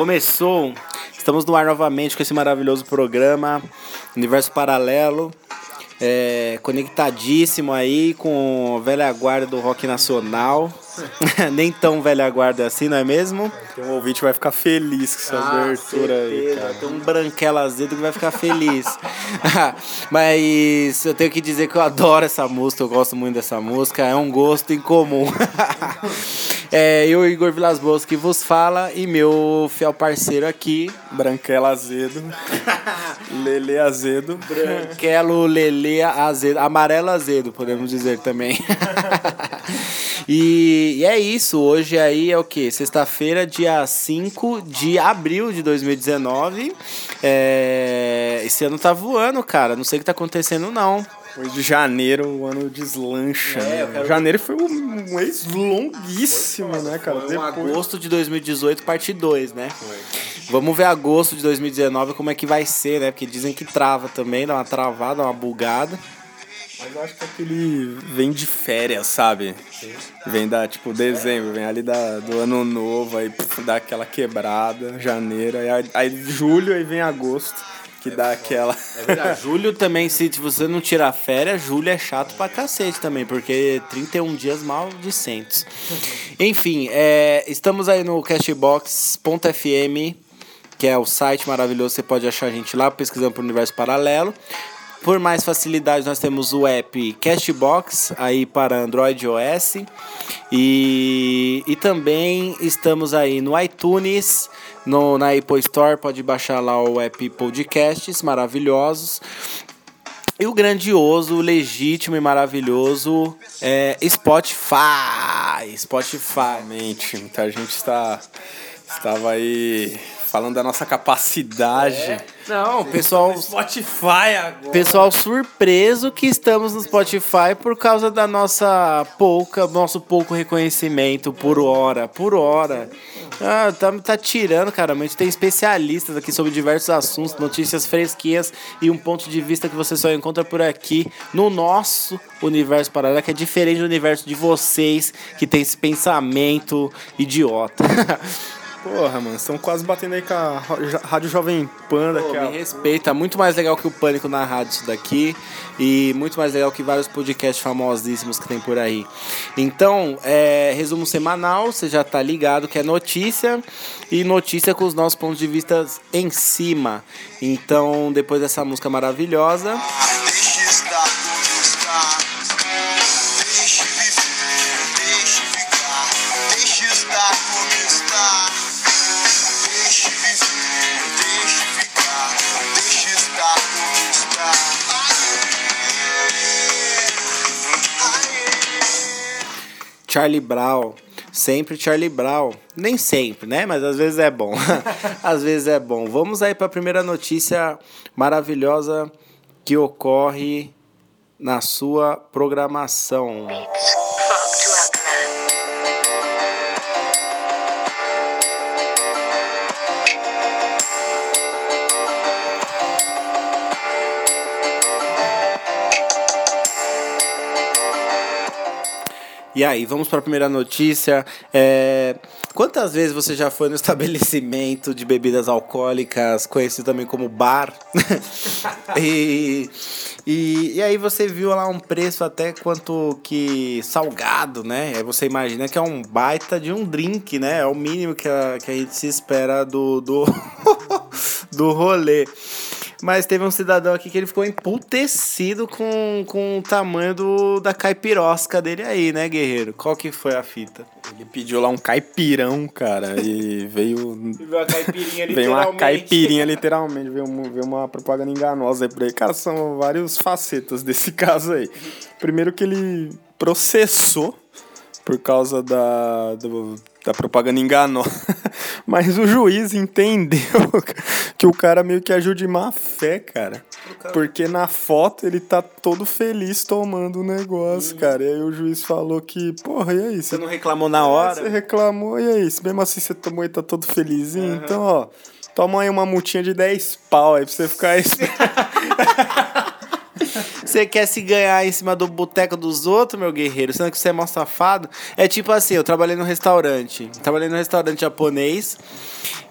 Começou. Estamos no ar novamente com esse maravilhoso programa Universo Paralelo. É, conectadíssimo aí com a velha guarda do rock nacional. Nem tão velha guarda assim, não é mesmo? Tem um ouvinte vai ficar feliz com essa abertura aí, certeza. cara. Tem um branquela azedo que vai ficar feliz. Mas eu tenho que dizer que eu adoro essa música, eu gosto muito dessa música, é um gosto em comum. é, eu, Igor Vilas Boas, que vos fala, e meu fiel parceiro aqui, Branquela azedo. Lele azedo. Branquelo Lele Azedo, amarelo azedo, podemos dizer também. e, e é isso, hoje aí é o que? Sexta-feira, dia 5 de abril de 2019. É, esse ano tá voando, cara, não sei o que tá acontecendo não. Depois de janeiro, o ano deslancha, É, né? quero- Janeiro foi um mês longuíssimo, né, cara? Foi um Depois... agosto de 2018, parte 2, né? Vamos ver agosto de 2019 como é que vai ser, né? Porque dizem que trava também, dá uma travada, uma bugada. Mas eu acho que aquele vem de férias, sabe? Vem da, tipo, dezembro, vem ali da, do ano novo, aí pff, dá aquela quebrada, janeiro, aí, aí julho, aí vem agosto, que dá aquela... É verdade. julho também, se você não tirar férias, julho é chato pra cacete também, porque 31 dias maldicentes. Enfim, é, estamos aí no castbox.fm, que é o site maravilhoso, você pode achar a gente lá pesquisando pro Universo Paralelo. Por mais facilidade, nós temos o app Castbox aí para Android OS. E, e também estamos aí no iTunes, no, na Apple Store, pode baixar lá o app Podcasts maravilhosos. E o grandioso, legítimo e maravilhoso é Spotify. Spotify. Realmente, muita gente está, estava aí falando da nossa capacidade. Não, o pessoal, Spotify agora. pessoal surpreso que estamos no Spotify por causa da nossa pouca, nosso pouco reconhecimento por hora, por hora. Ah, tá, tá tirando, cara. A gente tem especialistas aqui sobre diversos assuntos, notícias fresquinhas e um ponto de vista que você só encontra por aqui no nosso universo paralelo, que é diferente do universo de vocês que tem esse pensamento idiota. Porra, mano, estão quase batendo aí com a Rádio Jovem Pan Pô, daqui me respeita, muito mais legal que o Pânico na rádio isso daqui e muito mais legal que vários podcasts famosíssimos que tem por aí. Então, é, resumo semanal, você já tá ligado que é notícia e notícia com os nossos pontos de vista em cima. Então, depois dessa música maravilhosa, estar Charlie Brown. Sempre Charlie Brown. Nem sempre, né? Mas às vezes é bom. às vezes é bom. Vamos aí para a primeira notícia maravilhosa que ocorre na sua programação. E aí, vamos para a primeira notícia. É, Quantas vezes você já foi no estabelecimento de bebidas alcoólicas, conhecido também como bar? e, e, e aí você viu lá um preço até quanto que salgado, né? Aí você imagina que é um baita de um drink, né? É o mínimo que a, que a gente se espera do, do, do rolê. Mas teve um cidadão aqui que ele ficou emputecido com, com o tamanho do, da caipirosca dele aí, né, guerreiro? Qual que foi a fita? Ele pediu lá um caipirão, cara, e veio... A caipirinha Veio uma caipirinha, literalmente. Veio, uma- veio uma propaganda enganosa aí por aí. Cara, são vários facetas desse caso aí. Primeiro que ele processou por causa da, do- da propaganda enganosa. Mas o juiz entendeu que o cara meio que agiu de má fé, cara. Porque na foto ele tá todo feliz tomando o negócio, cara. E aí o juiz falou que, porra, e aí? Você não reclamou na hora? Você reclamou, e aí? Mesmo assim você tomou e tá todo felizinho, então, ó, Toma aí uma multinha de 10 pau aí pra você ficar Você quer se ganhar em cima do boteco dos outros, meu guerreiro, sendo que você é mó safado? É tipo assim, eu trabalhei no restaurante. Trabalhei no restaurante japonês.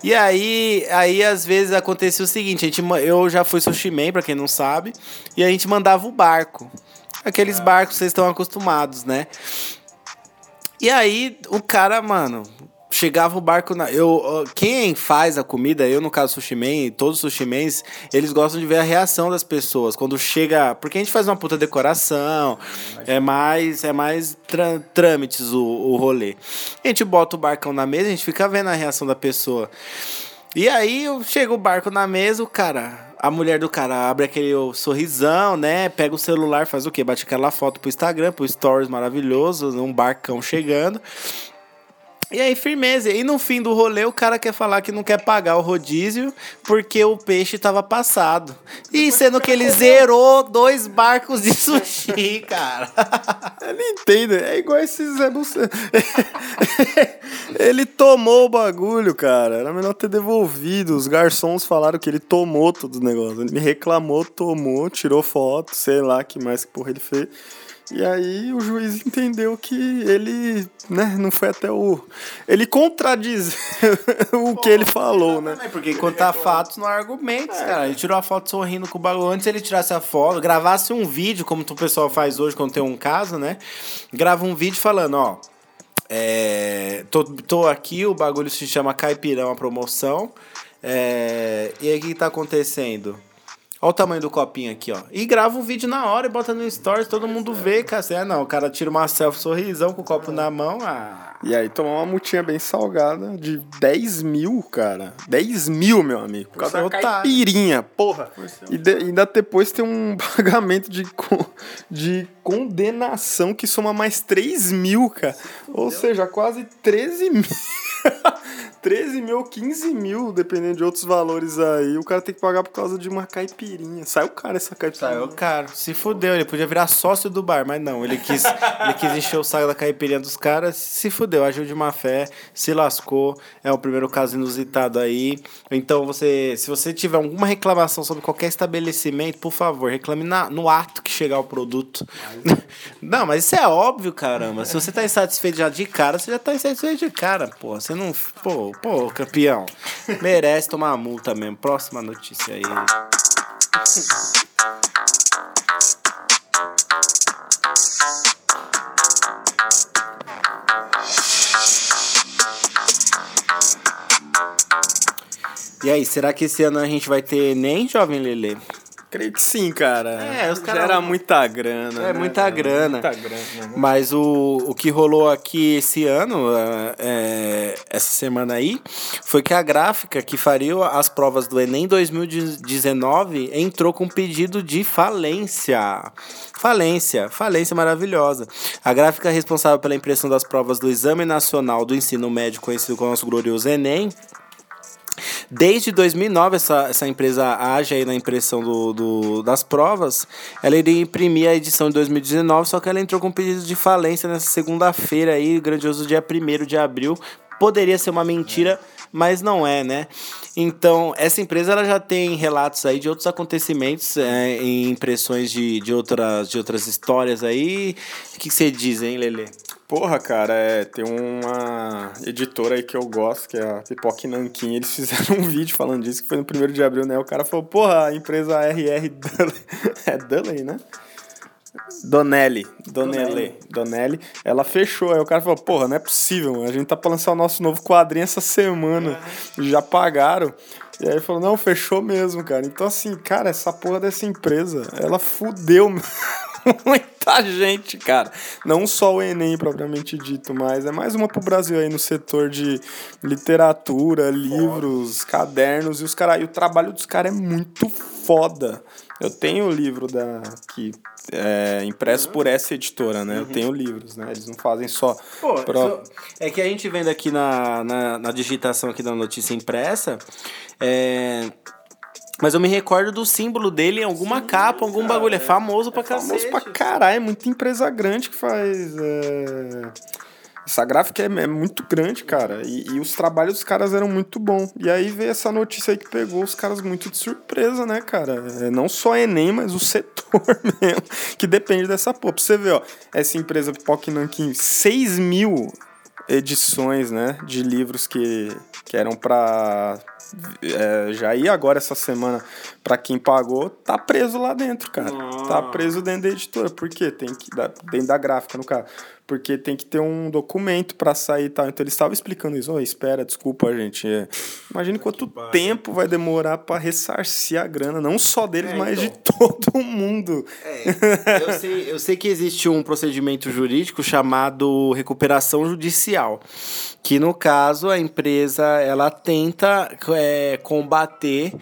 E aí, aí às vezes acontecia o seguinte, a gente, eu já fui sushi man, pra quem não sabe, e a gente mandava o barco. Aqueles barcos que vocês estão acostumados, né? E aí, o cara, mano, chegava o barco na. Eu, quem faz a comida, eu no caso Sushi Man, todos os Sushi Mans, eles gostam de ver a reação das pessoas. Quando chega. Porque a gente faz uma puta decoração, é mais, é mais trâmites o, o rolê. A gente bota o barcão na mesa, a gente fica vendo a reação da pessoa. E aí chega o barco na mesa, o cara. A mulher do cara abre aquele sorrisão, né? Pega o celular, faz o quê? Bate aquela foto pro Instagram, pro Stories maravilhoso, um barcão chegando. E aí, firmeza. E no fim do rolê, o cara quer falar que não quer pagar o rodízio porque o peixe tava passado. E sendo que ele zerou dois barcos de sushi, cara. Ele entende, é igual esse Zé ele tomou o bagulho, cara. Era melhor ter devolvido. Os garçons falaram que ele tomou todo o negócio. Ele me reclamou, tomou, tirou foto, sei lá que mais que porra ele fez. E aí o juiz entendeu que ele, né, não foi até o. Ele contradiz o que ele falou, né? Porque contar fatos não há argumentos, cara. Ele tirou a foto sorrindo com o bagulho. Antes ele tirasse a foto, gravasse um vídeo, como o pessoal faz hoje quando tem um caso, né? Grava um vídeo falando, ó. É, tô, tô aqui, o bagulho se chama Caipirão, a promoção. É, e aí o que tá acontecendo? Olha o tamanho do copinho aqui, ó. E grava um vídeo na hora e bota no stories, todo mundo vê, cara. Ah, não, o cara tira uma selfie sorrisão com o copo na mão. Ah, E aí tomou uma multinha bem salgada de 10 mil, cara. 10 mil, meu amigo. Por causa ser da caipirinha, porra. E de- ainda depois tem um pagamento de, de condenação que soma mais 3 mil, cara. Ou seja, quase 13 mil. 13 mil ou 15 mil, dependendo de outros valores aí. O cara tem que pagar por causa de uma caipirinha. Saiu caro essa caipirinha. Saiu caro. Se fudeu, ele podia virar sócio do bar, mas não. Ele quis, ele quis encher o saco da caipirinha dos caras, se fudeu, agiu de má fé, se lascou. É o primeiro caso inusitado aí. Então, você, se você tiver alguma reclamação sobre qualquer estabelecimento, por favor, reclame na, no ato que chegar o produto. Não, mas isso é óbvio, caramba. Se você tá insatisfeito já de cara, você já tá insatisfeito de cara, pô. Você não. Pô, pô, campeão. Merece tomar multa mesmo. Próxima notícia aí. E aí, será que esse ano a gente vai ter nem Jovem Lelê? Creio que sim, cara. É, os caras- era muita grana. É né, muita cara? grana. Muita grana. né? Mas o, o que rolou aqui esse ano, é, é, essa semana aí, foi que a gráfica que faria as provas do Enem 2019 entrou com pedido de falência. Falência, falência maravilhosa. A gráfica responsável pela impressão das provas do Exame Nacional do Ensino Médio, conhecido como nosso glorioso Enem, Desde 2009, essa, essa empresa age aí na impressão do, do- das provas. Ela iria imprimir a edição de 2019, só que ela entrou com pedido de falência nessa segunda-feira aí, grandioso dia 1 de abril. Poderia ser uma mentira, mas não é, né? Então, essa empresa ela já tem relatos aí de outros acontecimentos é, impressões de, de, outras, de outras histórias aí. O que você diz, hein, Lele? Porra, cara, é, tem uma editora aí que eu gosto, que é a Pipoca Nanquim, eles fizeram um vídeo falando disso, que foi no 1 de abril, né? O cara falou, porra, a empresa RR Dudley, é né? Donelli, Donelli, Donelli, ela fechou. Aí o cara falou, porra, não é possível, mano. a gente tá pra lançar o nosso novo quadrinho essa semana, já pagaram. E aí ele falou, não, fechou mesmo, cara. Então assim, cara, essa porra dessa empresa, ela fudeu muita gente, cara. Não só o Enem propriamente dito, mas é mais uma pro Brasil aí no setor de literatura, livros, cadernos e os caras. E o trabalho dos caras é muito foda. Eu tenho o livro da que é impresso por essa editora, né? Eu tenho livros, né? Eles não fazem só Pô, pro- é que a gente vendo aqui na, na, na digitação aqui da notícia impressa, é... Mas eu me recordo do símbolo dele em alguma capa, algum bagulho. É famoso pra famoso cacete. pra caralho, é muita empresa grande que faz é, Essa gráfica é, é muito grande, cara. E, e, os trabalhos dos caras eram muito bons. E aí veio essa notícia aí que pegou os caras muito de surpresa, né, cara? É, não só a Enem, mas o setor mesmo, que depende dessa porra. Pra você ver, ó, essa empresa Poc Nankin, 6 mil edições, né, de livros que, que eram para é, já ir agora essa semana para quem pagou, tá preso lá dentro, cara. Tá preso dentro da editora. Por quê? Tem que dentro da gráfica, no caso porque tem que ter um documento para sair e tal. Então ele estava explicando isso. Oh, espera, desculpa, gente. É. Imagine quanto tempo vai demorar para ressarcir a grana, não só deles, é, mas então. de todo mundo. É, eu, sei, eu sei que existe um procedimento jurídico chamado recuperação judicial, que no caso a empresa ela tenta é, combater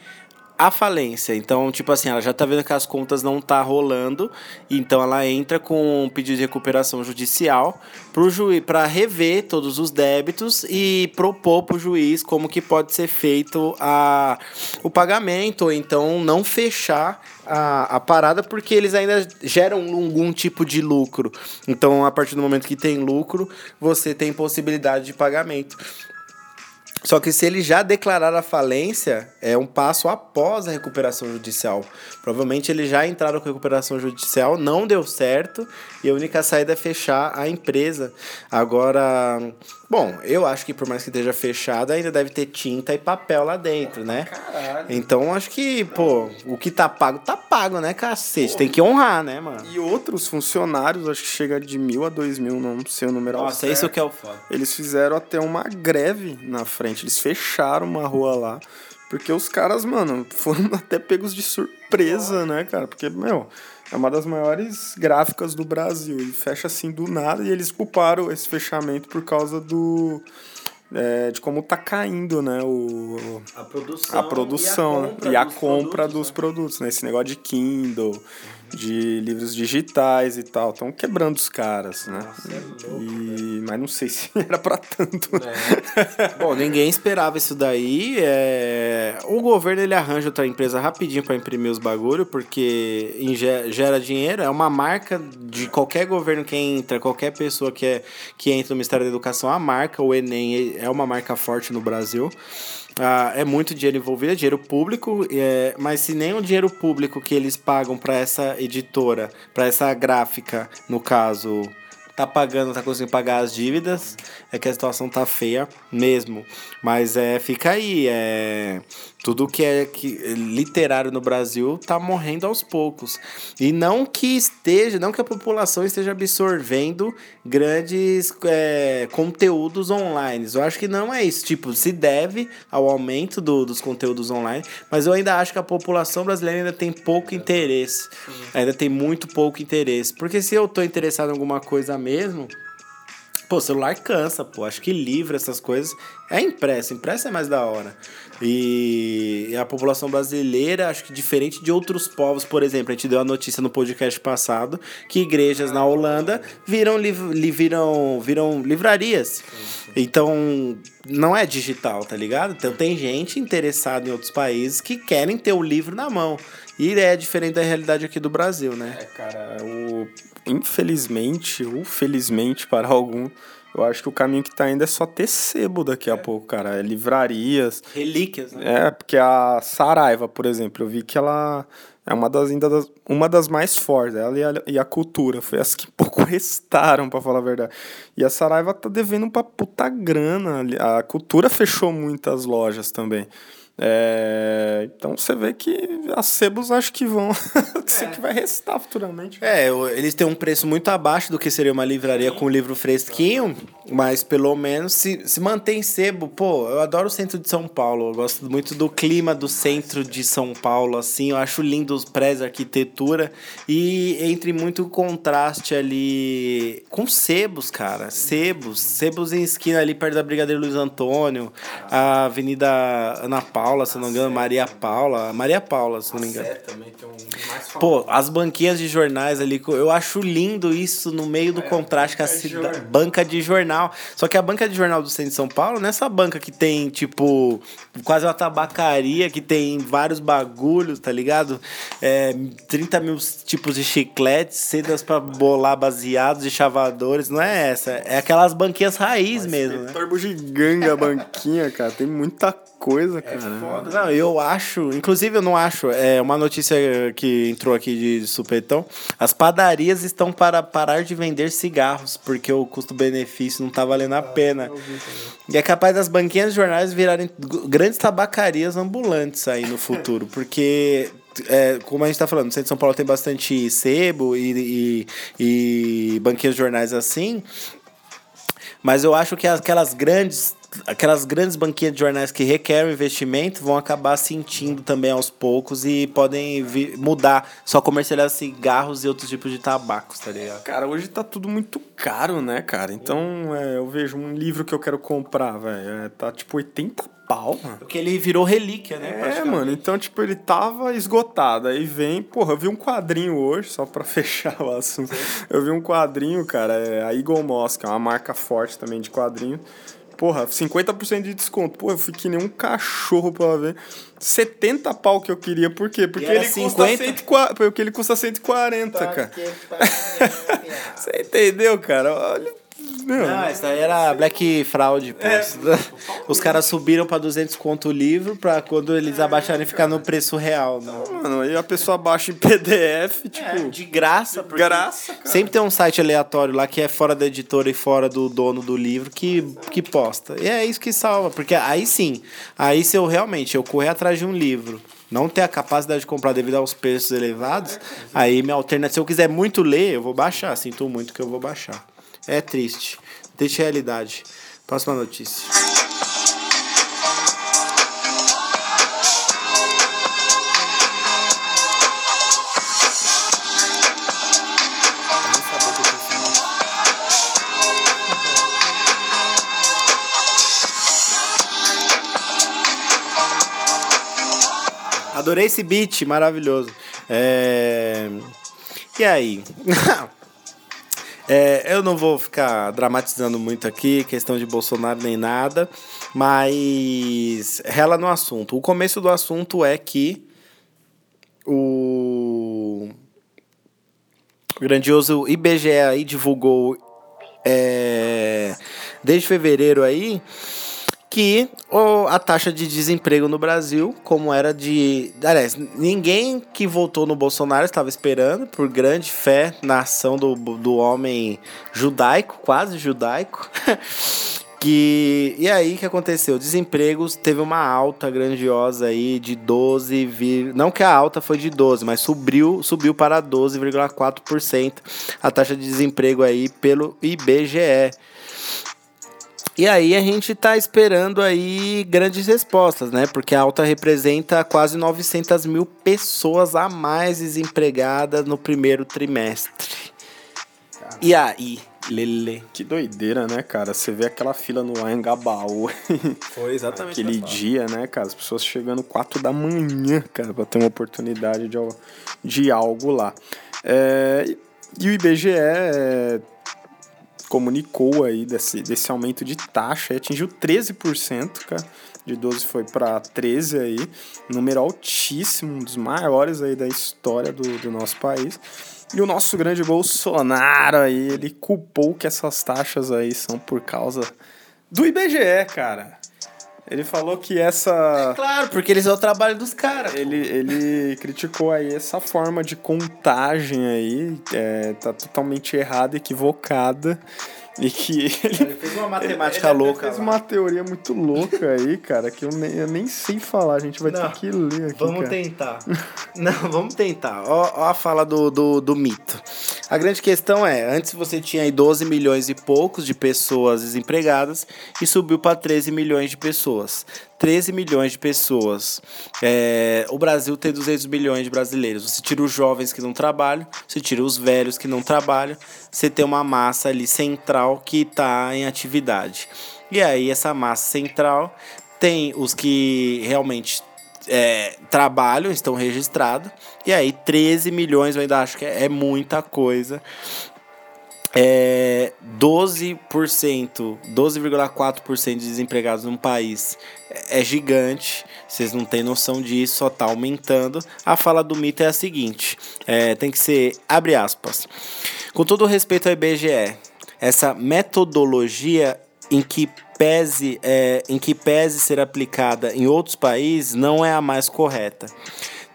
a falência. Então, tipo assim, ela já tá vendo que as contas não tá rolando, então ela entra com um pedido de recuperação judicial pro juiz para rever todos os débitos e propor pro juiz como que pode ser feito a, o pagamento ou então não fechar a, a parada porque eles ainda geram algum tipo de lucro. Então, a partir do momento que tem lucro, você tem possibilidade de pagamento. Só que se ele já declarar a falência, é um passo após a recuperação judicial. Provavelmente eles já entraram com recuperação judicial, não deu certo, e a única saída é fechar a empresa. Agora, bom, eu acho que por mais que esteja fechada, ainda deve ter tinta e papel lá dentro, né? Caralho. Então acho que, pô, o que tá pago, tá pago, né, cacete? Pô. Tem que honrar, né, mano? E outros funcionários, acho que chega de mil a dois mil, não sei o número Nossa, certo. isso que é o foda. Eles fizeram até uma greve na frente, eles fecharam uma rua lá porque os caras, mano, foram até pegos de surpresa, né, cara? Porque, meu, é uma das maiores gráficas do Brasil. E fecha assim do nada. E eles culparam esse fechamento por causa do. É, de como tá caindo, né? O, a produção, a produção e a compra, e a dos, compra produtos, dos né? produtos, né? Esse negócio de Kindle de livros digitais e tal. Estão quebrando os caras, né? Nossa, é louco, e... Mas não sei se era para tanto. É. Bom, ninguém esperava isso daí. É... O governo ele arranja outra empresa rapidinho para imprimir os bagulho, porque gera dinheiro. É uma marca de qualquer governo que entra, qualquer pessoa que, é, que entra no Ministério da Educação, a marca, o Enem é uma marca forte no Brasil. Ah, é muito dinheiro envolvido, é dinheiro público, é, mas se nem o dinheiro público que eles pagam para essa editora, para essa gráfica, no caso, tá pagando, tá conseguindo pagar as dívidas, é que a situação tá feia mesmo. Mas é, fica aí, é tudo que é que, literário no Brasil tá morrendo aos poucos. E não que esteja, não que a população esteja absorvendo grandes é, conteúdos online. Eu acho que não é isso. Tipo, se deve ao aumento do, dos conteúdos online, mas eu ainda acho que a população brasileira ainda tem pouco interesse. Ainda tem muito pouco interesse. Porque se eu tô interessado em alguma coisa mesmo, Pô, celular cansa, pô. Acho que livro, essas coisas. É impresso. Impresso é mais da hora. E a população brasileira, acho que diferente de outros povos, por exemplo, a gente deu a notícia no podcast passado que igrejas na Holanda viram, liv viram, viram livrarias. Então, não é digital, tá ligado? Então, tem gente interessada em outros países que querem ter o livro na mão. E é diferente da realidade aqui do Brasil, né? É, cara, o... infelizmente ou felizmente para algum eu acho que o caminho que tá indo é só ter sebo daqui a é. pouco, cara. É livrarias. Relíquias, né? É, porque a Saraiva, por exemplo, eu vi que ela é uma das, ainda das, uma das mais fortes. Ela e a, e a cultura. Foi as que pouco restaram, para falar a verdade. E a Saraiva tá devendo pra puta grana. A cultura fechou muitas lojas também. É, então você vê que as sebos acho que vão é. que vai restar futuramente. É, eles têm um preço muito abaixo do que seria uma livraria com um livro fresquinho, mas pelo menos se, se mantém sebo. Pô, eu adoro o centro de São Paulo, eu gosto muito do clima do centro de São Paulo, assim, eu acho lindo os prédios, a arquitetura e entre muito contraste ali com sebos, cara, sebos, sebos em esquina ali perto da Brigadeiro Luiz Antônio, a Avenida Ana Paula Paula, se não me engano, Maria Paula. Maria Paula, se não me engano. também tem um Pô, as banquinhas de jornais ali, eu acho lindo isso no meio do contraste com a banca de jornal. Só que a banca de jornal do centro de São Paulo, nessa banca que tem, tipo, quase uma tabacaria, que tem vários bagulhos, tá ligado? É, 30 mil tipos de chicletes, sedas pra bolar baseados e chavadores. Não é essa, é aquelas banquinhas raiz mesmo, né? Torbo giganga, banquinha, cara. Tem muita coisa, cara. Foda. Não, eu acho, inclusive eu não acho, é uma notícia que entrou aqui de supetão, as padarias estão para parar de vender cigarros, porque o custo-benefício não tá valendo a pena. E é capaz das banquinhas de jornais virarem grandes tabacarias ambulantes aí no futuro, porque é, como a gente tá falando, no centro de São Paulo tem bastante sebo e, e, e banquinhas de jornais assim, mas eu acho que aquelas grandes, aquelas grandes banquinhas de jornais que requerem investimento vão acabar sentindo também aos poucos e podem vi- mudar, só comercializar cigarros e outros tipos de tabacos, tá ligado? Cara, hoje tá tudo muito caro, né, cara? Então, é, eu vejo um livro que eu quero comprar, velho. é, tá tipo 80 pau, mano. Porque ele virou relíquia, né? É, mano, então, tipo, ele tava esgotado. Aí vem, porra, eu vi um quadrinho hoje, só pra fechar o assunto. Eu vi um quadrinho, cara, é a Eagle Moss, que é uma marca forte também de quadrinho. Porra, 50% de desconto. Pô, eu fui que nem um cachorro pra ver. 70 pau que eu queria, por quê? Porque ele custa 50? 140, porque ele custa 140, cara. Você entendeu, cara? Olha, Não, isso aí era Black Fraud, pô. Os caras subiram pra 200 conto o livro pra quando eles abaixarem ficar no preço real. Né? mano, aí a pessoa baixa em PDF, tipo, De graça, porque graça, cara. Sempre tem um site aleatório lá que é fora da editora e fora do dono do livro que, que posta. E é isso que salva, porque aí sim, aí se eu realmente eu correr atrás de um livro, não ter a capacidade de comprar devido aos preços elevados, aí minha alternativa, se eu quiser muito ler, eu vou baixar, sinto muito que eu vou baixar. É triste. Triste realidade. Próxima notícia. Adorei esse beat, maravilhoso. É... E aí? É, eu não vou ficar dramatizando muito aqui, questão de Bolsonaro nem nada, mas rela no assunto. O começo do assunto é que o grandioso IBGE aí divulgou é, desde fevereiro aí que a taxa de desemprego no Brasil, como era de. Aliás, ninguém que votou no Bolsonaro estava esperando, por grande fé na ação do, do homem judaico, quase judaico. Que, e aí que aconteceu? Desemprego teve uma alta grandiosa aí de 12, vir- não que a alta foi de 12, mas subiu, subiu para 12,4% a taxa de desemprego aí pelo IBGE. E aí a gente tá esperando aí grandes respostas, né? Porque a alta representa quase 900 mil pessoas a mais desempregadas no primeiro trimestre. E aí, Lele? Que doideira, né, cara? Você vê aquela fila no Anhangabaú. Foi exatamente Aquele dia, né, cara? As pessoas chegando 4 da manhã, cara, pra ter uma oportunidade de, de algo lá. É, e o IBGE é, comunicou aí desse, desse aumento de taxa atingiu 13%, cara. De 12 foi para 13 aí, número altíssimo, um dos maiores aí da história do, do nosso país. E o nosso grande Bolsonaro aí, ele culpou que essas taxas aí são por causa do IBGE, cara. Ele falou que essa. Claro, porque eles é o trabalho dos caras. Ele, ele criticou aí essa forma de contagem aí, é, tá totalmente errada, equivocada. E que ele, Ele fez uma matemática ele louca. fez lá. uma teoria muito louca aí, cara, que eu nem, eu nem sei falar. A gente vai Não, ter que ler aqui. Vamos cara. tentar. Não, vamos tentar. Ó, ó a fala do, do, do mito. A grande questão é, antes você tinha aí 12 milhões e poucos de pessoas desempregadas e subiu para 13 milhões de pessoas. 13 milhões de pessoas. É, o Brasil tem 200 milhões de brasileiros. Você tira os jovens que não trabalham, você tira os velhos que não trabalham, você tem uma massa ali central que está em atividade. E aí essa massa central tem os que realmente é, trabalham, estão registrados. E aí 13 milhões, eu ainda acho que é, é muita coisa. É 12%, 12,4% de desempregados num país é gigante. Vocês não têm noção disso, só tá aumentando. A fala do mito é a seguinte: é, tem que ser, abre aspas. Com todo respeito ao IBGE, essa metodologia em que pese, é, em que pese ser aplicada em outros países não é a mais correta.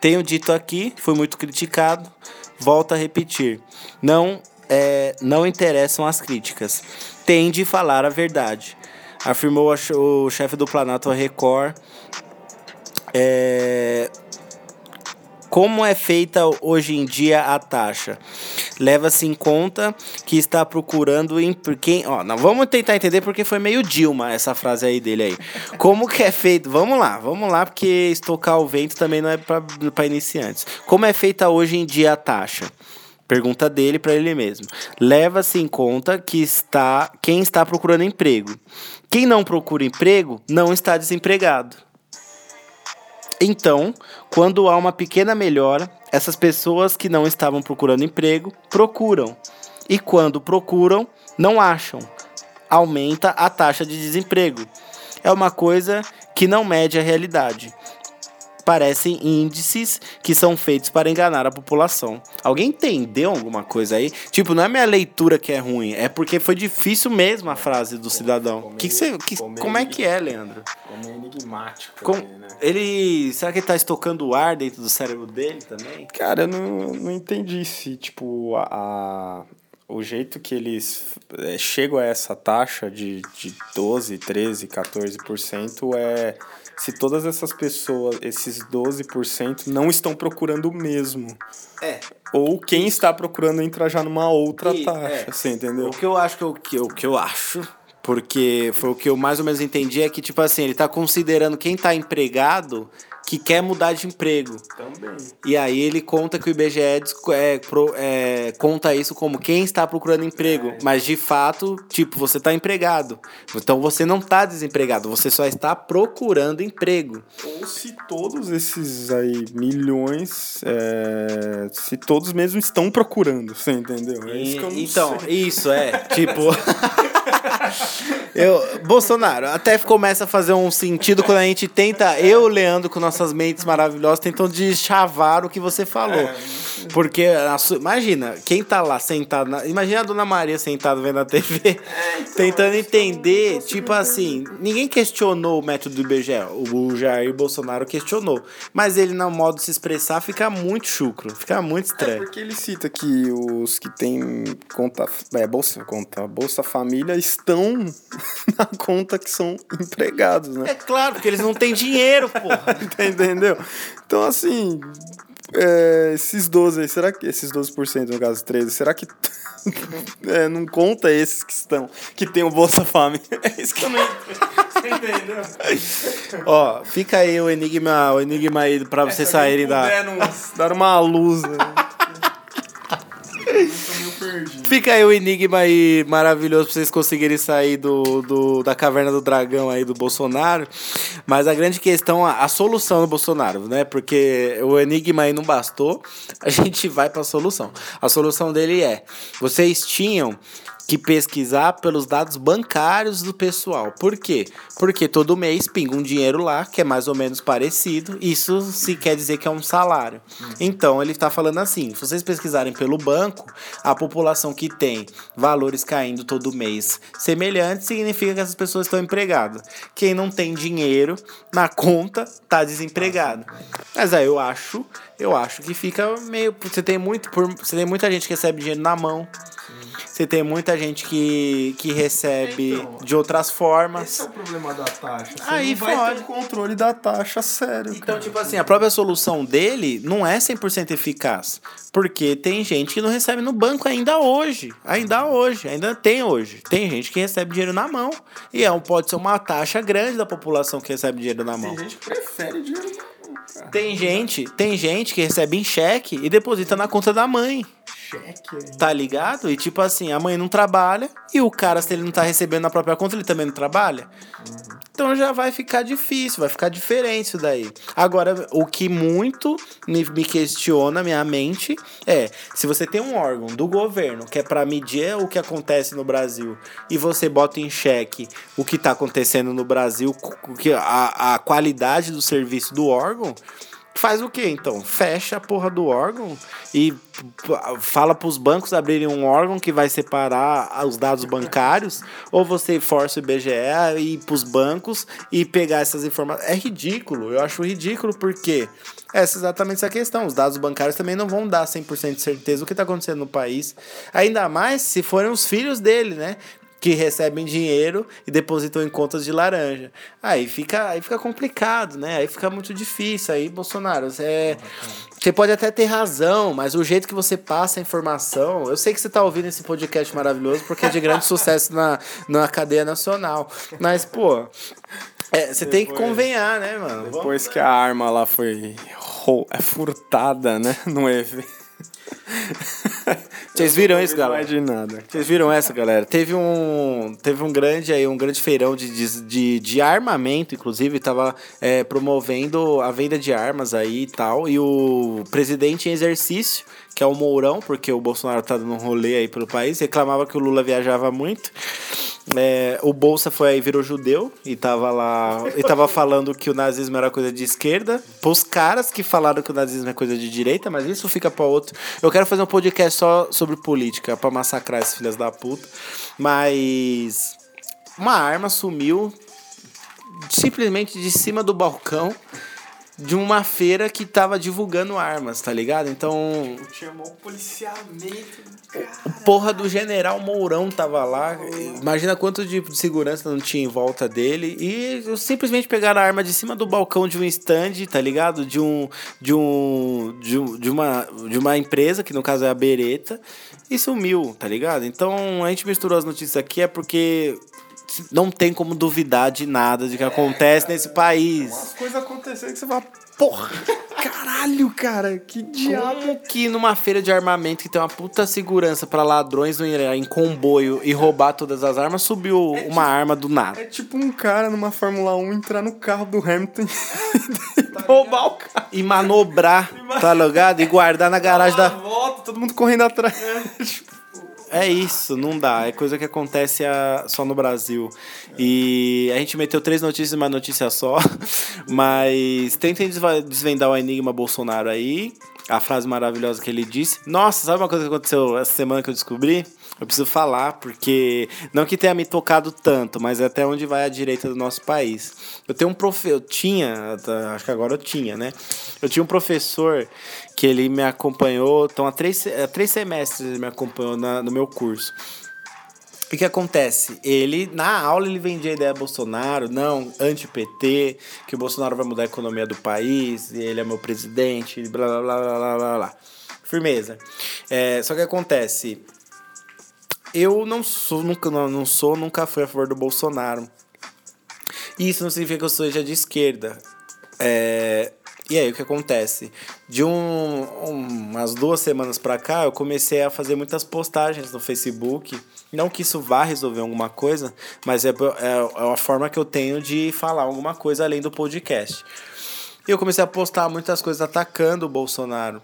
Tenho dito aqui, foi muito criticado, volto a repetir. Não, é, não interessam as críticas. Tem de falar a verdade. Afirmou o chefe do Planalto Record. É, como é feita hoje em dia a taxa? Leva-se em conta que está procurando em quem, ó, não vamos tentar entender porque foi meio Dilma essa frase aí dele aí. Como que é feito? Vamos lá, vamos lá porque estocar o vento também não é para iniciantes. Como é feita hoje em dia a taxa? Pergunta dele para ele mesmo. Leva-se em conta que está quem está procurando emprego. Quem não procura emprego não está desempregado. Então, quando há uma pequena melhora, essas pessoas que não estavam procurando emprego procuram. E quando procuram, não acham. Aumenta a taxa de desemprego. É uma coisa que não mede a realidade parecem índices que são feitos para enganar a população. Alguém entendeu alguma coisa aí? Tipo, não é minha leitura que é ruim, é porque foi difícil mesmo a frase do cidadão. Que que você, que, como é que é, Leandro? Como enigmático. Com, né? Ele. Será que ele tá estocando o ar dentro do cérebro dele também? Cara, eu não, não entendi se, tipo, a, a o jeito que eles é, chegam a essa taxa de, de 12, 13, 14% é se todas essas pessoas, esses 12%, não estão procurando o mesmo. É. Ou quem está procurando entrar já numa outra E, taxa, é. você entendeu? O que eu acho que eu, que, eu- que eu acho, porque foi o que eu mais ou menos entendi, é que, tipo assim, ele tá considerando quem tá empregado que quer mudar de emprego. Também. E aí ele conta que o IBGE é, pro- é, conta isso como quem está procurando emprego. Mas de fato, tipo, você está empregado. Então você não está desempregado, você só está procurando emprego. Ou se todos esses aí milhões, é, se todos mesmo estão procurando, você entendeu? É isso que eu não então, sei. isso é, tipo. eu, Bolsonaro, até começa a fazer um sentido quando a gente tenta, eu, Leandro, com nossas mentes maravilhosas, tentando deschavar o que você falou. É, Porque, a sua- imagina, quem tá lá sentado, na- imagina a dona Maria sentada vendo a TV, É, então, tentando entender, tipo assim, ninguém questionou o método do IBGE, o Jair Bolsonaro questionou, mas ele, no modo de se expressar, fica muito chucro, fica muito É estranho. porque ele cita que os que têm conta, é, bolsa, conta, bolsa família estão na conta que são empregados, né? É claro, porque eles não têm dinheiro, porra. Entendeu? Então, assim, é, esses 12 aí, será que esses 12%, no caso 13, será que é, não conta esses que estão, que tem o Bolsa Família? É isso que eu não entendeu? Ó, fica aí o enigma, o enigma aí pra vocês saírem da. Dar uma luz, né? Fica aí o enigma aí maravilhoso pra vocês conseguirem sair do, do, da caverna do dragão aí do Bolsonaro. Mas a grande questão, a, a solução do Bolsonaro, né? Porque o enigma aí não bastou, a gente vai pra solução. A solução dele é: vocês tinham que pesquisar pelos dados bancários do pessoal. Por quê? Porque todo mês pinga um dinheiro lá, que é mais ou menos parecido. Isso se quer dizer que é um salário. Então ele está falando assim: se vocês pesquisarem pelo banco, a população que tem valores caindo todo mês semelhantes significa que essas pessoas estão empregadas. Quem não tem dinheiro na conta tá desempregado. Mas aí eu acho, eu acho que fica meio. Você tem muito, por, você tem muita gente que recebe dinheiro na mão. Você tem muita gente que, que recebe Então, de outras formas. Esse é o problema da taxa. Você Aí não vai fode. ter o controle da taxa sério, Então, cara. tipo assim, a própria solução dele não é 100% eficaz. Porque tem gente que não recebe no banco ainda hoje. Ainda hoje. Ainda tem hoje. Tem gente que recebe dinheiro na mão. E é um, pode ser uma taxa grande da população que recebe dinheiro na mão. Tem gente que prefere dinheiro na mão, cara. Tem gente, tem gente que recebe em cheque e deposita na conta da mãe. Tá ligado? E tipo assim, a mãe não trabalha e o cara, se ele não tá recebendo na própria conta, ele também não trabalha. Então Então já vai ficar difícil, vai ficar diferente isso daí. Agora, o que muito me, me questiona minha mente é: se você tem um órgão do governo que é para medir o que acontece no Brasil e você bota em xeque o que tá acontecendo no Brasil, a, a qualidade do serviço do órgão. Faz o que então? Fecha a porra do órgão e fala pros bancos abrirem um órgão que vai separar os dados bancários, ou você força o IBGE a ir pros bancos e pegar essas informações. É ridículo, eu acho ridículo porque essa é exatamente essa questão. Os dados bancários também não vão dar 100% de certeza do que está acontecendo no país. Ainda mais se forem os filhos dele, né? Que recebem dinheiro e depositam em contas de laranja. Aí fica, aí fica complicado, né? Aí fica muito difícil. Aí, Bolsonaro, você, você pode até ter razão, mas o jeito que você passa a informação. Eu sei que você está ouvindo esse podcast maravilhoso porque é de grande sucesso na, na cadeia nacional. Mas, pô. é, você tem que convenhar, né, mano? Depois que a arma lá foi é furtada, né? No evento. Vocês viram isso, galera? é de nada. Vocês viram essa, galera? Teve um, teve um grande aí, um grande feirão de, de, de, armamento, inclusive, tava é, promovendo a venda de armas aí e tal. E o presidente em exercício, que é o Mourão, porque o Bolsonaro tá dando um rolê aí pelo país, reclamava que o Lula viajava muito. É, o Bolsa foi aí, virou judeu e tava lá. E tava falando que o nazismo era coisa de esquerda. Pros caras que falaram que o nazismo é coisa de direita, mas isso fica pra outro. Eu quero fazer um podcast só sobre política, pra massacrar esses filhas da puta. Mas. Uma arma sumiu simplesmente de cima do balcão de uma feira que tava divulgando armas, tá ligado? Então, Chamou o policiamento. o porra do general Mourão tava lá. Imagina quanto de segurança não tinha em volta dele. E simplesmente pegaram a arma de cima do balcão de um stand, tá ligado? De um. De um. De, um, de, uma, de uma empresa, que no caso é a Beretta, e sumiu, tá ligado? Então a gente misturou as notícias aqui é porque. Não tem como duvidar de nada de que acontece nesse país. As coisas aconteceram que você fala, porra, caralho, cara, que diabo. Como que numa feira de armamento que tem uma puta segurança pra ladrões não irem em comboio e roubar todas as armas, subiu uma arma do nada? É tipo um cara numa Fórmula 1 entrar no carro do Hamilton e roubar o carro. E manobrar, tá ligado? E guardar na garagem da. Volta, todo mundo correndo atrás. Tipo, É isso, não dá. É coisa que acontece a- só no Brasil. E a gente meteu três notícias em uma notícia só. Mas tentem desvendar o enigma Bolsonaro aí. A frase maravilhosa que ele disse. Nossa, sabe uma coisa que aconteceu essa semana que eu descobri? Eu preciso falar, porque não que tenha me tocado tanto, mas é até onde vai a direita do nosso país. Eu tenho um profe... Eu tinha, acho que agora eu tinha, né? Eu tinha um professor que ele me acompanhou, então há três, há três semestres ele me acompanhou na- no meu curso. O que acontece? Ele, na aula, ele vendia a ideia Bolsonaro, não, anti-PT, que o Bolsonaro vai mudar a economia do país, ele é meu presidente, blá blá blá blá blá blá. Firmeza. É, só que acontece, eu não sou, nunca, não, sou, nunca fui a favor do Bolsonaro. Isso não significa que eu seja de esquerda. É, e aí, o que acontece? De um, um- umas duas semanas pra cá, eu comecei a fazer muitas postagens no Facebook. Não que isso vá resolver alguma coisa, mas é, é, é uma forma que eu tenho de falar alguma coisa além do podcast. E eu comecei a postar muitas coisas atacando o Bolsonaro.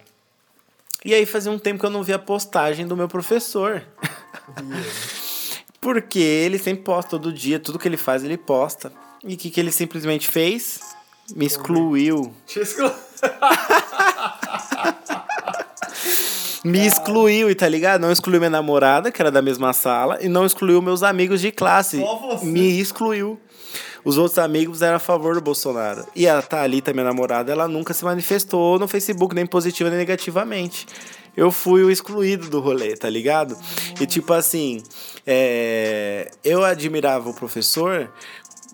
E aí fazia um tempo que eu não via a postagem do meu professor. Porque ele sempre posta todo dia, tudo que ele faz ele posta. E o que, que ele simplesmente fez? Me excluiu. Me excluiu, e tá ligado? Não excluiu minha namorada, que era da mesma sala, e não excluiu meus amigos de classe. Só você. Me excluiu. Os outros amigos eram a favor do Bolsonaro. E a Thalita, minha namorada, ela nunca se manifestou no Facebook, nem positiva nem negativamente. Eu fui o excluído do rolê, tá ligado? E tipo assim, é, eu admirava o professor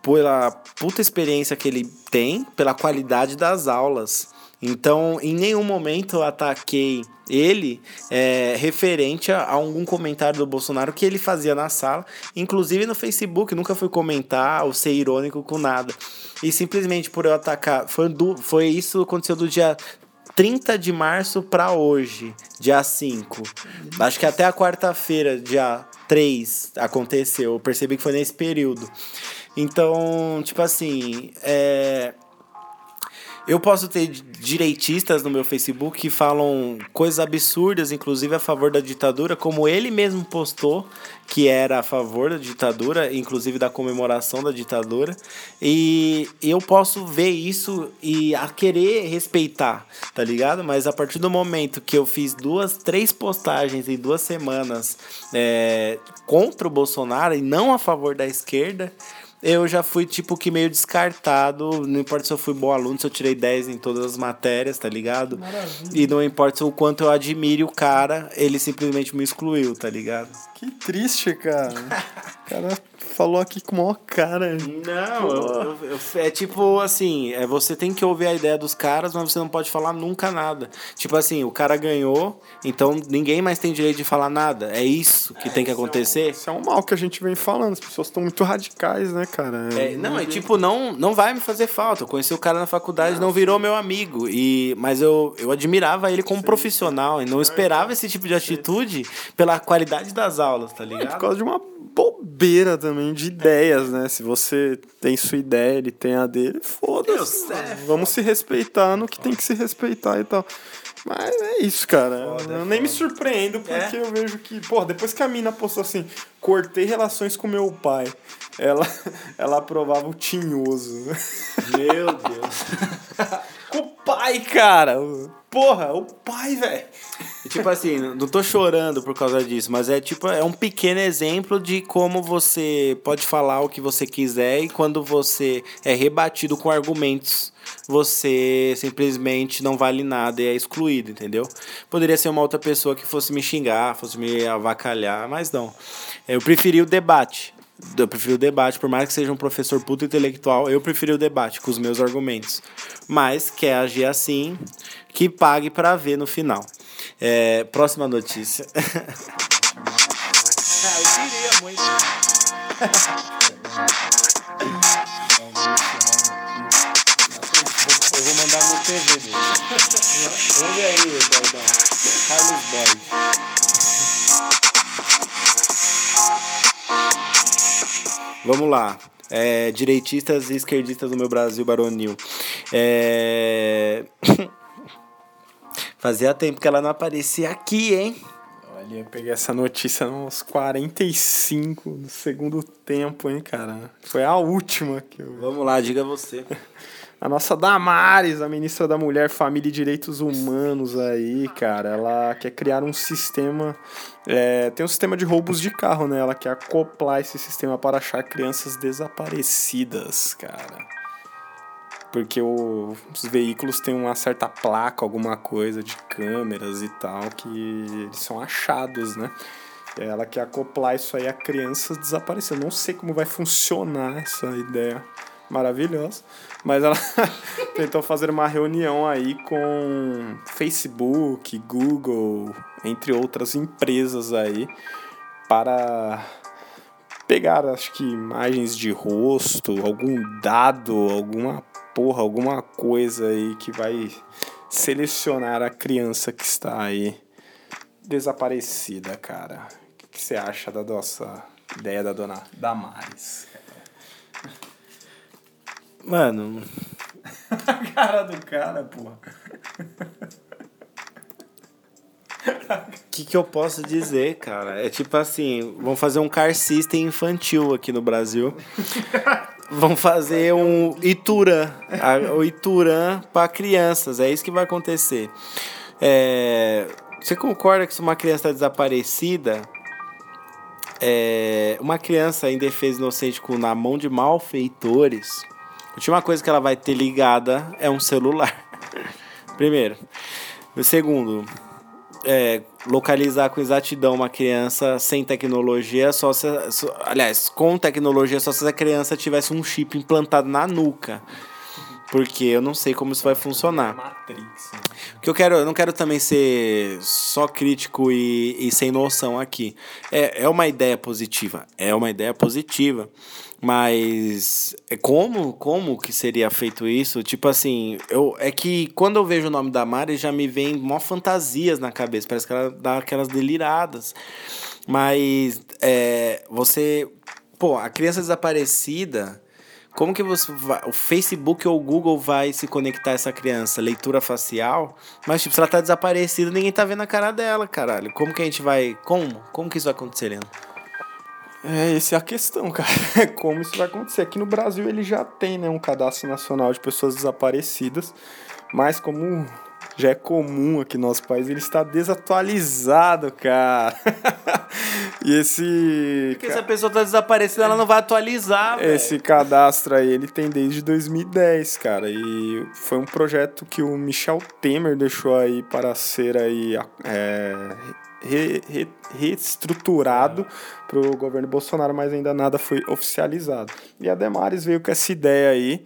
pela puta experiência que ele tem, pela qualidade das aulas. Então, em nenhum momento eu ataquei ele é, referente a, a algum comentário do Bolsonaro que ele fazia na sala, inclusive no Facebook, nunca fui comentar ou ser irônico com nada. E simplesmente por eu atacar, foi, do, foi isso aconteceu do dia 30 de março para hoje, dia 5. Acho que até a quarta-feira, dia 3, aconteceu. Eu percebi que foi nesse período. Então, tipo assim, é, eu posso ter direitistas no meu Facebook que falam coisas absurdas, inclusive a favor da ditadura, como ele mesmo postou que era a favor da ditadura, inclusive da comemoração da ditadura. E eu posso ver isso e a querer respeitar, tá ligado? Mas a partir do momento que eu fiz duas, três postagens em duas semanas é, contra o Bolsonaro e não a favor da esquerda, eu já fui, tipo, que meio descartado. Não importa se eu fui bom aluno, se eu tirei 10 em todas as matérias, tá ligado? Maravilha. E não importa o quanto eu admire o cara, ele simplesmente me excluiu, tá ligado? Que triste, cara. o cara falou aqui com o maior cara. Não, eu, eu, é tipo assim, é, você tem que ouvir a ideia dos caras, mas você não pode falar nunca nada. Tipo assim, o cara ganhou, então ninguém mais tem direito de falar nada. É isso que é, tem que acontecer. Isso é, um, isso é um mal que a gente vem falando. As pessoas estão muito radicais, né, cara? É, não, é tipo, não, não vai me fazer falta. Eu conheci o cara na faculdade, não, não virou meu amigo. E, mas eu, eu admirava ele como Sim. profissional e não esperava esse tipo de atitude pela qualidade das aulas, tá ligado? É por causa de uma bobeira também de ideias, né? Se você tem sua ideia, ele tem a dele, foda-se. Vamos se respeitar no que tem que se respeitar e tal. Mas é isso, cara. Foda, eu nem me surpreendo porque é? eu vejo que, pô, depois que a mina postou assim, cortei relações com meu pai, ela, ela aprovava o tinhoso. Meu Deus. o pai, cara. Porra, o pai, velho. Tipo assim, não tô chorando por causa disso, mas é tipo, é um pequeno exemplo de como você pode falar o que você quiser e quando você é rebatido com argumentos, você simplesmente não vale nada e é excluído, entendeu? Poderia ser uma outra pessoa que fosse me xingar, fosse me avacalhar, mas não. Eu preferi o debate. Eu prefiro o debate, por mais que seja um professor puto intelectual, eu preferi o debate com os meus argumentos. Mas quer agir assim, que pague para ver no final. É, próxima notícia. ah, eu vou mandar no TV dele. Ouve aí, Baldão. Carlos Boy. Vamos lá. É, direitistas e esquerdistas do meu Brasil baronil. É... Fazia tempo que ela não aparecia aqui, hein? Olha, eu peguei essa notícia nos 45 do segundo tempo, hein, cara? Foi a última que eu. Vamos lá, diga você. A nossa Damares, a ministra da Mulher, Família e Direitos Humanos aí, cara, ela quer criar um sistema. É, tem um sistema de roubos de carro, né? Ela quer acoplar esse sistema para achar crianças desaparecidas, cara. Porque o, os veículos têm uma certa placa, alguma coisa de câmeras e tal, que eles são achados, né? Ela quer acoplar isso aí a crianças desaparecidas. Eu não sei como vai funcionar essa ideia maravilhosa. Mas ela tentou fazer uma reunião aí com Facebook, Google, entre outras empresas aí, para pegar, acho que, imagens de rosto, algum dado, alguma porra, alguma coisa aí que vai selecionar a criança que está aí desaparecida, cara. O que você acha da nossa ideia da dona Damares? Mano. a cara do cara, porra. O que, que eu posso dizer, cara? É tipo assim, vão fazer um car system infantil aqui no Brasil. Vão fazer um Ituran, o Ituran para crianças. É isso que vai acontecer. É, você concorda que se uma criança está desaparecida, é, uma criança indefesa inocente com na mão de malfeitores, a última coisa que ela vai ter ligada é um celular. Primeiro. Segundo, é, localizar com exatidão uma criança sem tecnologia, só se, só, aliás, com tecnologia, só se a criança tivesse um chip implantado na nuca. Porque eu não sei como isso vai funcionar. O que eu quero, eu não quero também ser só crítico e, e sem noção aqui. É, é uma ideia positiva. É uma ideia positiva. Mas é como como que seria feito isso? Tipo assim, eu é que quando eu vejo o nome da Mari já me vem mó fantasias na cabeça, parece que ela dá aquelas deliradas. Mas é, você, pô, a criança desaparecida, como que você o Facebook ou o Google vai se conectar a essa criança? Leitura facial? Mas, tipo, se ela tá desaparecida, ninguém tá vendo a cara dela, caralho. Como que a gente vai. Como? Como que isso vai acontecer, Leandro? É, essa é a questão, cara. Como isso vai acontecer? Aqui no Brasil ele já tem né, um cadastro nacional de pessoas desaparecidas, mas como já é comum aqui no nosso país, ele está desatualizado, cara. e esse. Porque se a pessoa tá desaparecida, ela não vai atualizar, velho. Esse cadastro aí, ele tem desde 2010, cara. E foi um projeto que o Michel Temer deixou aí para ser aí. É, re, re, reestruturado para o governo Bolsonaro, mas ainda nada foi oficializado. E a Demares veio com essa ideia aí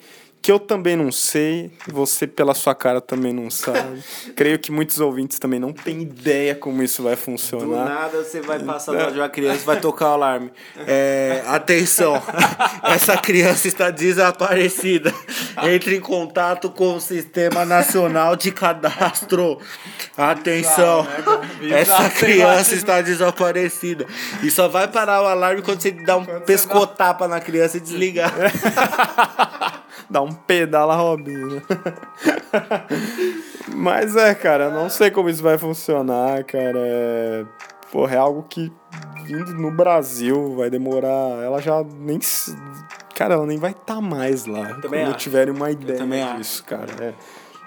que eu também não sei, você pela sua cara também não sabe. Creio que muitos ouvintes também não têm ideia como isso vai Do funcionar. nada você vai passar do lado de uma criança e vai tocar o alarme. É, atenção, essa criança está desaparecida. Entre em contato com o Sistema Nacional de Cadastro. Atenção, essa criança está desaparecida. E só vai parar o alarme quando você dá um pescotapa na criança e desligar. Dá um pedala Robinho? Mas é, cara, eu não sei como isso vai funcionar, cara. É, porra, é algo que vindo no Brasil vai demorar. Ela já nem. Cara, ela nem vai estar mais lá. também quando acho. tiverem uma ideia também acho. disso, cara. É.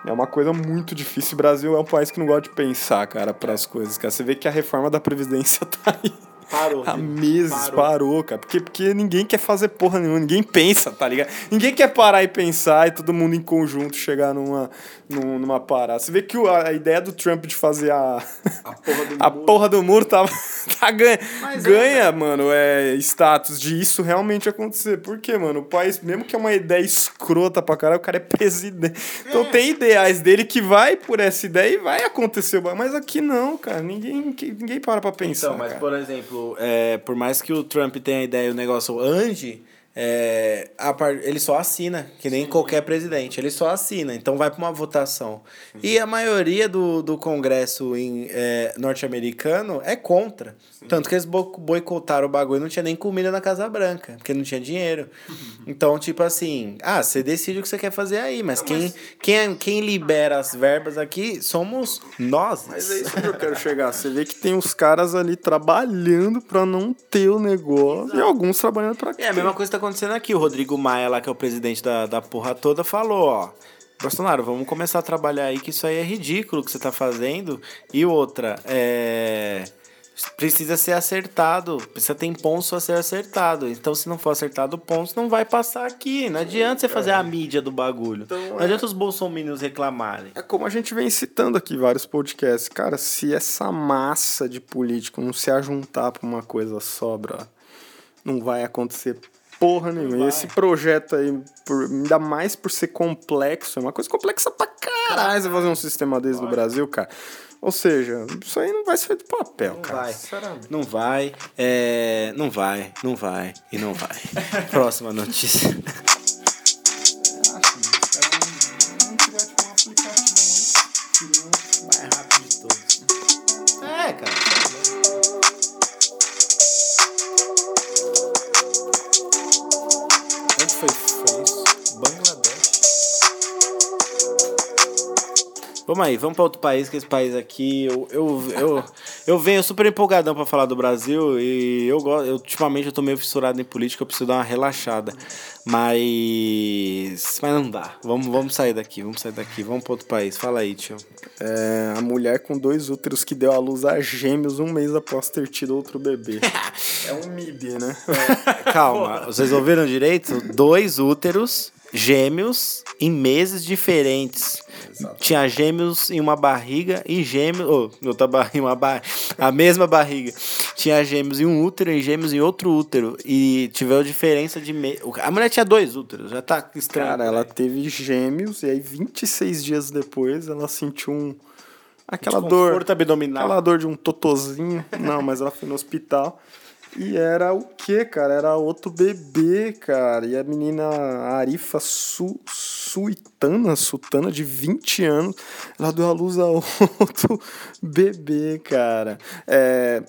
É uma coisa muito difícil. O Brasil é um país que não gosta de pensar, cara, para as coisas. Cara. Você vê que a reforma da Previdência tá aí. Parou. Há meses Parou. parou. cara. Porque, porque ninguém quer fazer porra nenhuma, ninguém pensa, tá ligado? Ninguém quer parar e pensar e todo mundo em conjunto chegar numa, num- numa parada. Você vê que o- a ideia do Trump de fazer a, A porra do a muro. porra do muro tá, tá ganha, Mas é, ganha mano, é status de isso realmente acontecer. Por quê, mano? O país, mesmo que é uma ideia escrota pra caralho, o cara é presidente. Então tem ideais dele que vai por essa ideia e vai acontecer. Mas aqui não, cara. Ninguém, ninguém para pra pensar. Então, mas cara. por exemplo, é, por mais que o Trump tenha a ideia e o negócio ande, é, a par- ele só assina, que nem qualquer presidente, ele só assina, então vai para uma votação. E a maioria do, do Congresso em, é, norte-americano é contra. Tanto que eles bo- boicotaram o bagulho e não tinha nem comida na Casa Branca, porque não tinha dinheiro. Então, tipo assim, ah, você decide o que você quer fazer aí, mas, quem, quem, quem libera as verbas aqui somos nós. Mas é isso que eu quero chegar. Você vê que tem os caras ali trabalhando pra não ter o negócio e alguns trabalhando pra É, a mesma coisa que tá acontecendo aqui. O Rodrigo Maia, lá, que é o presidente da, da porra toda, falou, ó. Bolsonaro, vamos começar a trabalhar aí, que isso aí é ridículo que você tá fazendo. E outra, é. Precisa ser acertado, precisa ter pontos a ser acertado. Então, se não for acertado pontos, não vai passar aqui. Não adianta você fazer a mídia do bagulho. Então, não é. adianta os bolsominions reclamarem. É como a gente vem citando aqui vários podcasts. Cara, se essa massa de político não se ajuntar pra uma coisa só, bro, não vai acontecer porra nenhuma. E vai. esse projeto aí, por- ainda mais por ser complexo, é uma coisa complexa pra caralho você fazer um sistema desse no Brasil, cara. Ou seja, isso aí não vai sair do papel, Não cara. vai. Não vai, é, não vai, não vai e não vai. Próxima notícia. Foi, isso? Bangladesh. Vamos aí, vamos para outro país, que esse país aqui, eu, eu, eu, eu venho super empolgadão para falar do Brasil e eu gosto, eu, ultimamente eu tô meio fissurado em política, eu preciso dar uma relaxada. Mas. Mas não dá. Vamos, vamos sair daqui, vamos sair daqui, vamos para outro país. Fala aí, tio. É, a mulher com dois úteros que deu à luz a gêmeos um mês após ter tido outro bebê. é um MIB, né? Calma, vocês ouviram direito? Dois úteros gêmeos em meses diferentes. Tinha gêmeos em uma barriga e gêmeos. Oh, outra barriga, uma bar... a mesma barriga. Tinha gêmeos em um útero e gêmeos em outro útero. E tiveram diferença de. Me... A mulher tinha dois úteros, já tá estranho. Cara, ela né? teve gêmeos e aí 26 dias depois ela sentiu um aquela Desconforto dor, abdominal. aquela dor de um totozinho. Não, mas ela foi no hospital. E era o que, cara? Era outro bebê, cara. E a menina Arifa Su, Suitana, Sutana, de 20 anos, ela deu à luz a outro bebê, cara. É,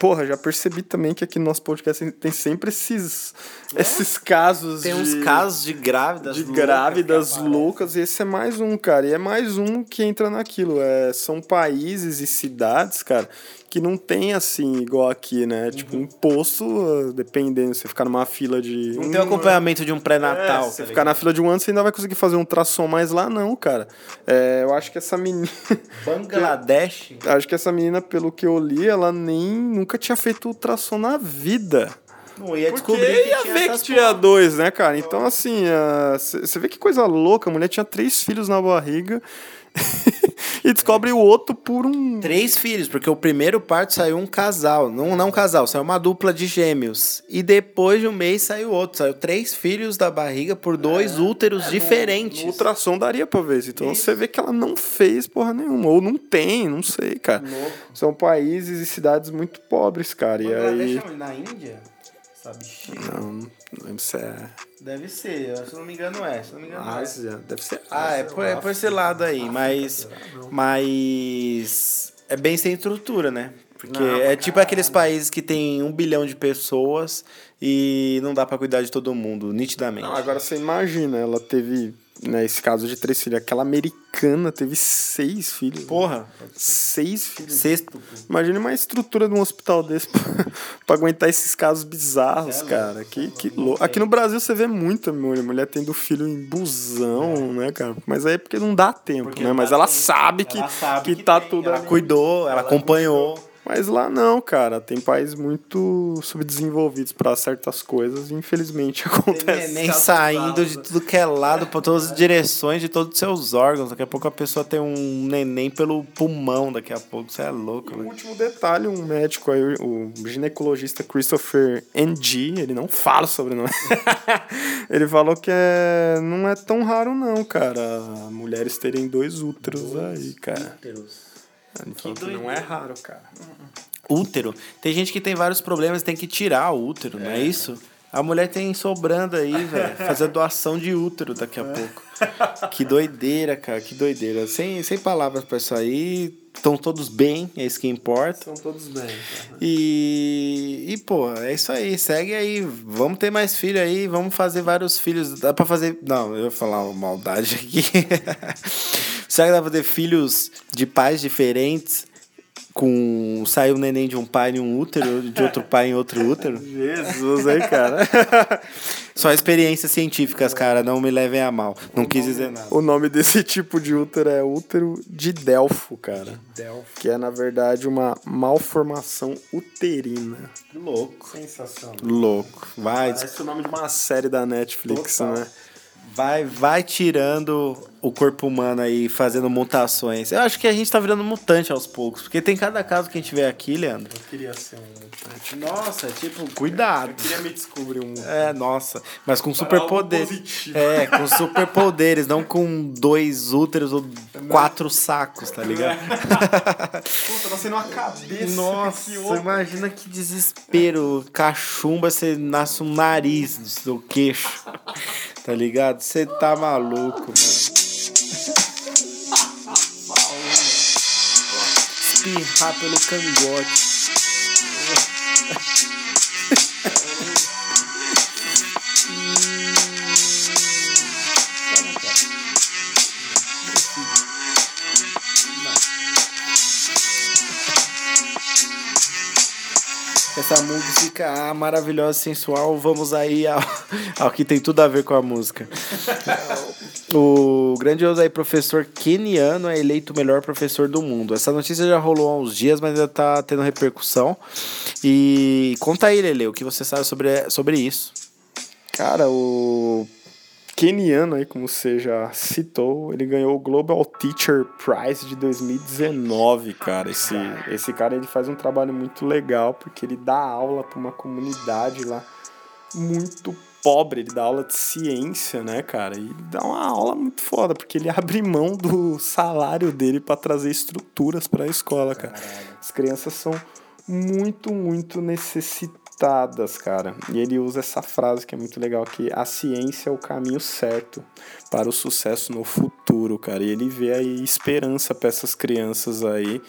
porra, já percebi também que aqui no nosso podcast tem sempre esses, esses casos Tem de... uns casos de grávidas de loucas grávidas loucas, e esse é mais um, cara. E é mais um que entra naquilo. É, são países e cidades, cara, que não tem assim, igual aqui, né? Tipo, um ah, dependendo, você ficar numa fila de. Não tem o acompanhamento de um É, pré-natal. se você tá ficar na fila de um ano, você ainda vai conseguir fazer um ultrassom, mas lá não, cara. É, eu acho que essa menina. Bangladesh. acho que essa menina, pelo que eu li, ela nem nunca tinha feito ultrassom na vida. Não ia Porque descobrir que ia tinha ver que tinha dois, né, cara? Então, assim, você vê que coisa louca. A mulher tinha três filhos na barriga e descobre o outro por um. Três filhos, porque o primeiro parto saiu um casal. Não, não um casal, saiu uma dupla de gêmeos. E depois de um mês saiu outro. Saiu três filhos da barriga por dois úteros diferentes. No ultrassom daria pra ver. Então você vê que ela não fez porra nenhuma. Ou não tem, não sei, cara. São países e cidades muito pobres, cara. E aí. na Índia? Essa bichinha. Não, não lembro se é. Deve ser, eu, se não me engano é. Se não me engano é. Ásia, deve ser. Ah, é por, é por esse lado aí, mas. Mas. É bem sem estrutura, né? Porque é tipo aqueles países que tem um bilhão de pessoas e não dá pra cuidar de todo mundo, nitidamente. Não, agora você imagina, ela teve, né, esse caso de três filhos. Aquela americana teve seis filhos. Porra, Seis filhos. sexto. Imagine uma estrutura de um hospital desse pra, pra aguentar esses casos bizarros, cara. Que, que louco. Aqui no Brasil você vê muita mulher, mulher tendo filho em busão, né, cara? Mas aí é porque não dá tempo, Porque né? Mas ela sabe que, Ela sabe que, que tá tem, tudo ela cuidou, ela acompanhou. Mas lá não, cara. Tem países muito subdesenvolvidos pra certas coisas e infelizmente Tem acontece. neném casos saindo de tudo que é lado, pra todas as direções de todos os seus órgãos. Daqui a pouco a pessoa tem um neném pelo pulmão, daqui a pouco. Você é louco, Um velho. último detalhe, um médico aí, o ginecologista Christopher N.G., ele não fala sobre nome. ele falou que é, não é tão raro não, cara, mulheres terem dois úteros aí, cara. Ele que não é raro, cara. Útero. Tem gente que tem vários problemas tem que tirar o útero, não é isso? A mulher tem sobrando aí, velho. Fazer doação de útero daqui a pouco. Que doideira, cara, que doideira. Sem, sem palavras pra isso aí. Estão todos bem, é isso que importa. São todos bem, cara. E, e, pô, é isso aí. Segue aí. Vamos ter mais filho aí. Vamos fazer vários filhos. Dá pra fazer. Não, eu ia falar uma maldade aqui. Será que dá pra ter filhos de pais diferentes? Com. Saiu um neném de um pai em um útero, de outro pai em outro útero? Jesus aí, cara. Só experiências científicas, cara. Não me levem a mal. Não quis dizer nada. o nome desse tipo de útero é útero de Delfo, cara. Que é, na verdade, uma malformação uterina. Louco. Sensacional. Louco. Vai, Parece o nome de uma série da Netflix, Total. né? Vai, vai tirando o corpo humano aí, fazendo mutações. Eu acho que a gente tá virando mutante aos poucos. Porque tem cada caso que a gente vê aqui, Leandro. Eu queria ser um. Nossa, tipo, cuidado. queria me descobrir um. É, nossa. Mas com superpoderes. É, com superpoderes, não com dois úteros ou quatro sacos, tá ligado? Puta, tá sendo uma cabeça. Nossa, imagina que desespero. Cachumba, você nasce um nariz do seu queixo. Tá ligado? Você tá maluco, mano. Espirrar pelo cangote. Essa música maravilhosa, sensual, vamos aí ao, ao que tem tudo a ver com a música. O grandioso aí professor keniano é eleito o melhor professor do mundo. Essa notícia já rolou há uns dias, mas ainda tá tendo repercussão. E conta aí, Lele, o que você sabe sobre, sobre isso. Cara, o keniano aí, como você já citou, ele ganhou o Global Teacher Prize de 2019, cara. Esse, esse cara ele faz um trabalho muito legal porque ele dá aula para uma comunidade lá muito pobre, ele dá aula de ciência, né, cara? E ele dá uma aula muito foda, porque ele abre mão do salário dele para trazer estruturas para a escola, cara. As crianças são muito, muito necessitadas, cara. E ele usa essa frase que é muito legal, que a ciência é o caminho certo para o sucesso no futuro, cara. E ele vê aí esperança para essas crianças aí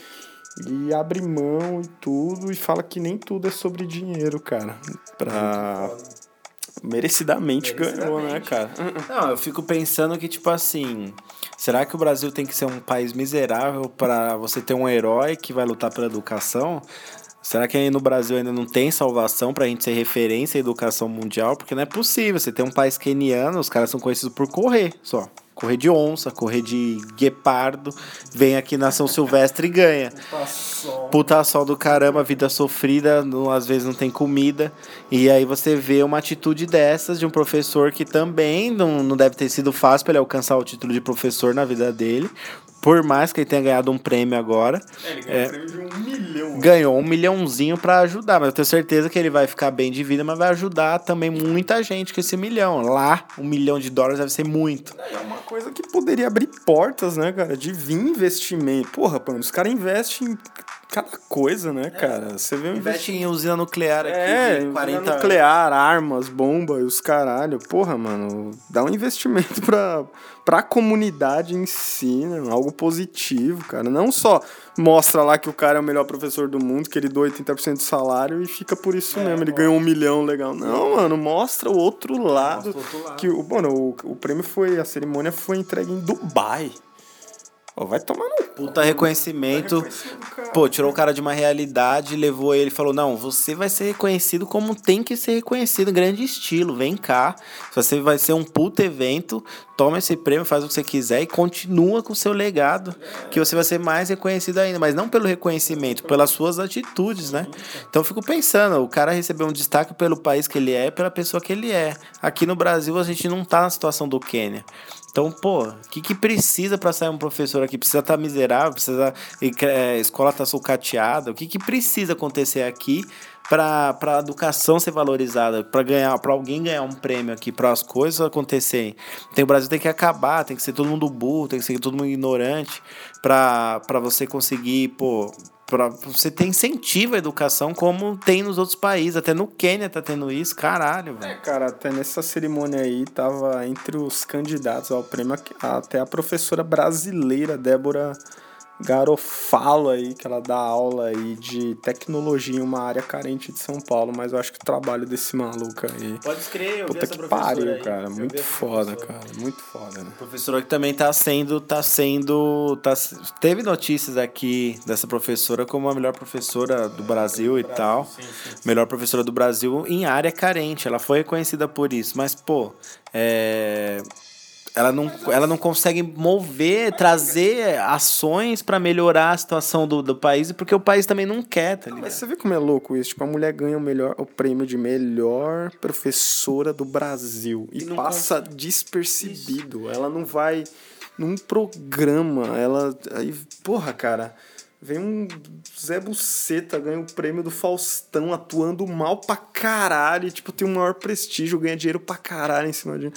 E abre mão e tudo, e fala que nem tudo é sobre dinheiro, cara. Pra. Merecidamente, ganhou, né, cara? Não, eu fico pensando que, tipo assim, será que o Brasil tem que ser um país miserável para você ter um herói que vai lutar pela educação? Será que aí no Brasil ainda não tem salvação pra gente ser referência em educação mundial? Porque não é possível. Você tem um país keniano, os caras são conhecidos por correr só. Correr de onça, correr de guepardo. Vem aqui na São Silvestre e ganha. Puta sol do caramba, vida sofrida, não, às vezes não tem comida. E aí você vê uma atitude dessas de um professor que também não, não deve ter sido fácil para ele alcançar o título de professor na vida dele. Por mais que ele tenha ganhado um prêmio agora. Ele É. prêmio de um milhão. Ganhou um milhãozinho pra ajudar, mas eu tenho certeza que ele vai ficar bem de vida, mas vai ajudar também muita gente com esse milhão. Lá, um milhão de dólares deve ser muito. É uma coisa que poderia abrir portas, né, cara? De vir investimento. Porra, mano, os caras investem em cada coisa, né, cara? Você vê um Investe em usina nuclear aqui É, de 40 40 nuclear, armas, bomba e os caralho. Porra, mano, dá um investimento pra, pra comunidade em si, né? Algo positivo, cara. Não só mostra lá que o cara é o melhor professor do mundo, que ele doa 80% do salário e fica por isso mesmo. Ele ganhou um milhão, legal. Não, mano, mostra o outro lado. Que, o- mano, o, o prêmio foi, a cerimônia foi entregue em Dubai. Vai tomar no. Puta reconhecimento. cara. Pô, tirou o cara de uma realidade, levou ele e falou: Não, você vai ser reconhecido como tem que ser reconhecido, em grande estilo. Vem cá. Você vai ser um puta evento, toma esse prêmio, faz o que você quiser e continua com o seu legado. Que você vai ser mais reconhecido ainda, mas não pelo reconhecimento, pelas suas atitudes, né? Então eu fico pensando, o cara recebeu um destaque pelo país que ele é, pela pessoa que ele é. Aqui no Brasil a gente não tá na situação do Quênia. Então, pô, o que, que precisa para sair um professor aqui? Precisa estar miserável, precisa. é, escola tá sucateada. O que, que precisa acontecer aqui para a educação ser valorizada, para ganhar, para alguém ganhar um prêmio aqui, para as coisas acontecerem? Tem, o Brasil tem que acabar, tem que ser todo mundo burro, tem que ser todo mundo ignorante, para você conseguir, pô. Você ter incentivo à educação como tem nos outros países. Até no Quênia tá tendo isso. Caralho, velho. Cara, até nessa cerimônia aí tava entre os candidatos ao prêmio até a professora brasileira Débora Garofalo aí, que ela dá aula aí de tecnologia em uma área carente de São Paulo, mas eu acho que o trabalho desse maluco aí. Pode escrever, eu vi Puta essa que professora pariu, aí. cara. Eu vi Muito foda, cara. Muito foda, né? Professora que também tá sendo, tá sendo, tá, teve notícias aqui dessa professora como a melhor professora do Brasil e tal, melhor professora do Brasil em área carente. Ela foi reconhecida por isso, mas pô, é, ela não, ela não consegue mover, trazer ações para melhorar a situação do, do país, porque o país também não quer, tá Mas ligado? você vê como é louco isso? Tipo, a mulher ganha o, melhor, o prêmio de melhor professora do Brasil e, não passa despercebido. Ela não vai num programa. Ela. Aí, porra, cara. Vem um Zé Buceta, ganha o prêmio do Faustão, atuando mal pra caralho. e, Tipo, tem o maior prestígio, ganha dinheiro pra caralho em cima de.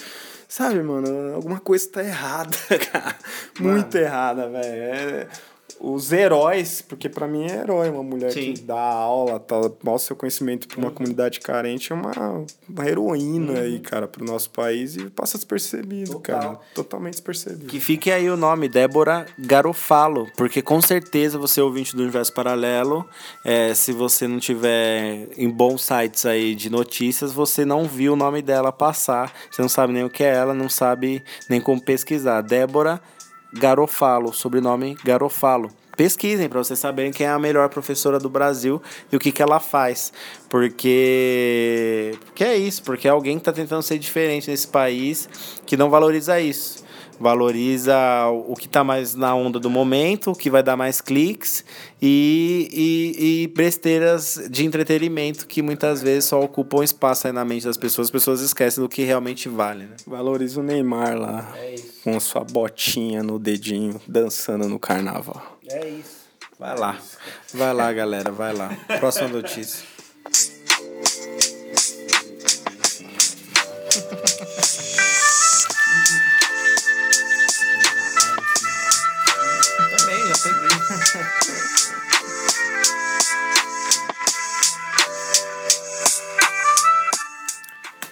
Sabe, mano? Alguma coisa tá errada, cara. Muito errada, velho. É- os heróis, porque pra mim é herói uma mulher Sim. que dá aula, tal, mostra seu conhecimento pra uma comunidade carente, é uma, uma heroína aí, cara, pro nosso país e passa despercebido, Total. cara. Totalmente despercebido. Que fique aí o nome, Débora Garofalo, porque com certeza você é ouvinte do Universo Paralelo, é, se você não tiver em bons sites aí de notícias, você não viu o nome dela passar, você não sabe nem o que é ela, não sabe nem como pesquisar. Débora Garofalo, sobrenome Garofalo. Pesquisem para vocês saberem quem é a melhor professora do Brasil e o que, que ela faz. Porque. Porque é isso, porque é alguém que está tentando ser diferente nesse país que não valoriza isso valoriza o que está mais na onda do momento, o que vai dar mais cliques e, e, e besteiras de entretenimento que muitas vezes só ocupam espaço aí na mente das pessoas. As pessoas esquecem do que realmente vale, né? Valoriza o Neymar lá, com sua botinha no dedinho, dançando no carnaval. É isso. Vai lá. Vai lá, galera, vai lá. Próxima notícia. Peguei.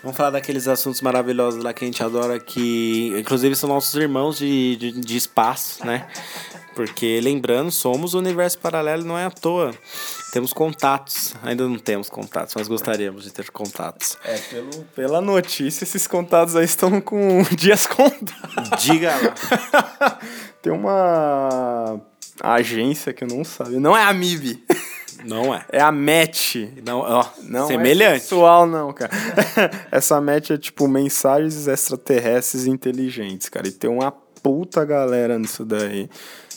Vamos falar daqueles assuntos maravilhosos lá que a gente adora, que inclusive são nossos irmãos de, de, de espaço, né? Porque, lembrando, somos o universo paralelo, não é à toa. Temos contatos. Ainda não temos contatos, mas gostaríamos de ter contatos. É, pelo, pela notícia, esses contatos aí estão com dias contados. Diga lá. Tem uma agência que eu não sabia. Não é a MIB. Não é. É a MET. Não, ó, Não semelhante. é sexual, não, cara. Essa MET é tipo mensagens extraterrestres inteligentes, cara. E tem uma puta galera nisso daí.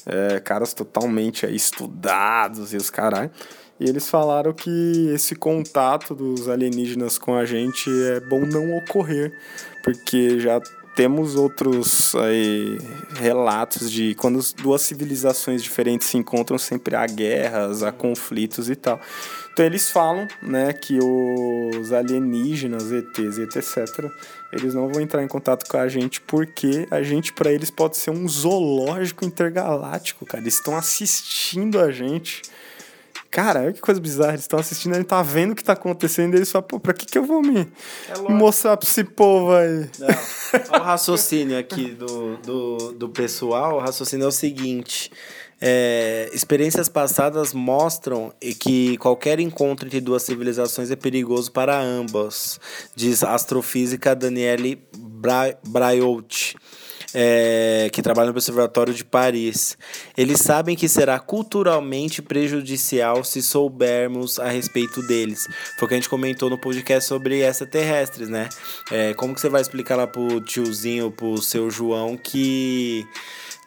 É, caras totalmente aí estudados e os caralho. E eles falaram que esse contato dos alienígenas com a gente é bom não ocorrer, porque já temos outros aí, relatos de quando as duas civilizações diferentes se encontram, sempre há guerras, há conflitos e tal. Então eles falam, né, que os alienígenas, ETs e etc, eles não vão entrar em contato com a gente porque a gente para eles pode ser um zoológico intergaláctico, cara. Eles estão assistindo a gente. Cara, olha que coisa bizarra. Eles estão assistindo, ele tá vendo o que tá acontecendo e eles falam, pô, pra que que eu vou me mostrar pra esse povo aí? Não. Olha o raciocínio aqui do, do, do pessoal. O raciocínio é o seguinte. é, experiências passadas mostram que qualquer encontro entre duas civilizações é perigoso para ambas, diz a astrofísica Daniele Bra Braiout. É, que trabalha no Observatório de Paris. Eles sabem que será culturalmente prejudicial se soubermos a respeito deles. Foi o que a gente comentou no podcast sobre extraterrestres, né? É, como que você vai explicar lá pro tiozinho, pro seu João, que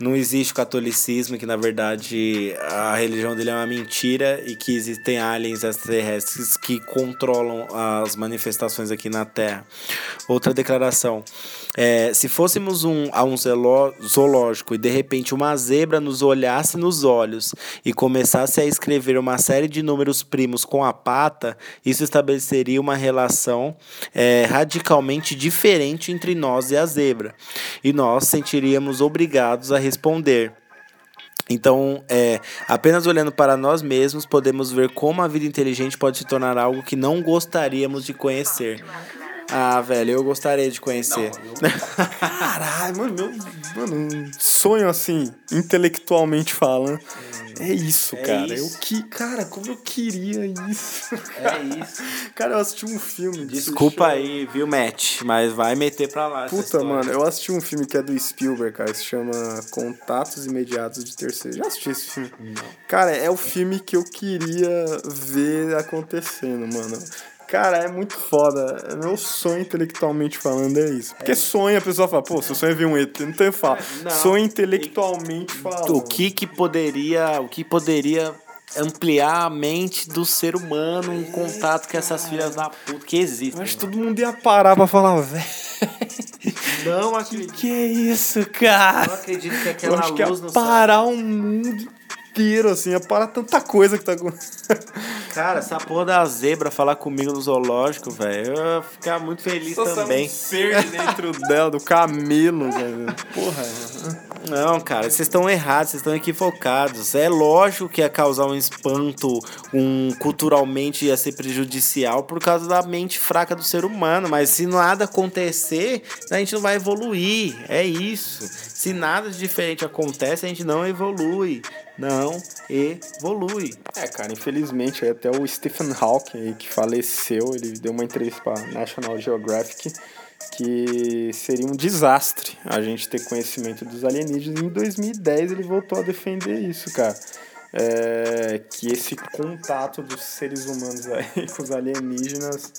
não existe catolicismo, que na verdade a religião dele é uma mentira e que existem aliens extraterrestres que controlam as manifestações aqui na Terra. Outra declaração. É, se fôssemos um, a um zoológico e de repente uma zebra nos olhasse nos olhos e começasse a escrever uma série de números primos com a pata, isso estabeleceria uma relação é, radicalmente diferente entre nós e a zebra. E nós sentiríamos obrigados a responder. Então, é, apenas olhando para nós mesmos, podemos ver como a vida inteligente pode se tornar algo que não gostaríamos de conhecer. Ah, velho, eu gostaria de conhecer. Caralho, mano, meu mano, um sonho assim, intelectualmente falando. É isso, É cara. isso. Eu que, cara, como eu queria isso. É isso. Cara, eu assisti um filme. Desculpa aí, viu, Matt? Mas vai meter pra lá. Puta, mano, eu assisti um filme que é do Spielberg, cara, se chama Contatos Imediatos de Terceiro. Já assisti esse filme? Cara, é o filme que eu queria ver acontecendo, mano. Cara, é muito foda. É Meu sonho intelectualmente falando é isso. Porque sonho, a pessoa fala, pô, seu sonho é ver um ET, não tem fala. Sonho intelectualmente falando. O que que poderia, o que poderia ampliar a mente do ser humano em contato com essas filhas da puta que existem. Eu acho que todo mundo ia parar pra falar, velho. Não acredito. Que é isso, cara? Não acredito que Eu aquela acho que ia luz no céu. parar o mundo inteiro, assim, ia parar tanta coisa que tá acontecendo. Cara, essa porra da zebra falar comigo no zoológico, velho, eu ia ficar muito feliz também. Um ser dentro dela, do camelo, velho. Porra. Não, cara, vocês estão errados, vocês estão equivocados. É lógico que ia causar um espanto, um culturalmente ia ser prejudicial por causa da mente fraca do ser humano. Mas se nada acontecer, a gente não vai evoluir. É isso. Se nada de diferente acontece, a gente não evolui. Não evolui. É, cara, infelizmente, até o Stephen Hawking, aí, que faleceu, ele deu uma entrevista pra National Geographic que seria um desastre a gente ter conhecimento dos alienígenas. Em 2010 ele voltou a defender isso, cara. É, que esse contato dos seres humanos aí com os alienígenas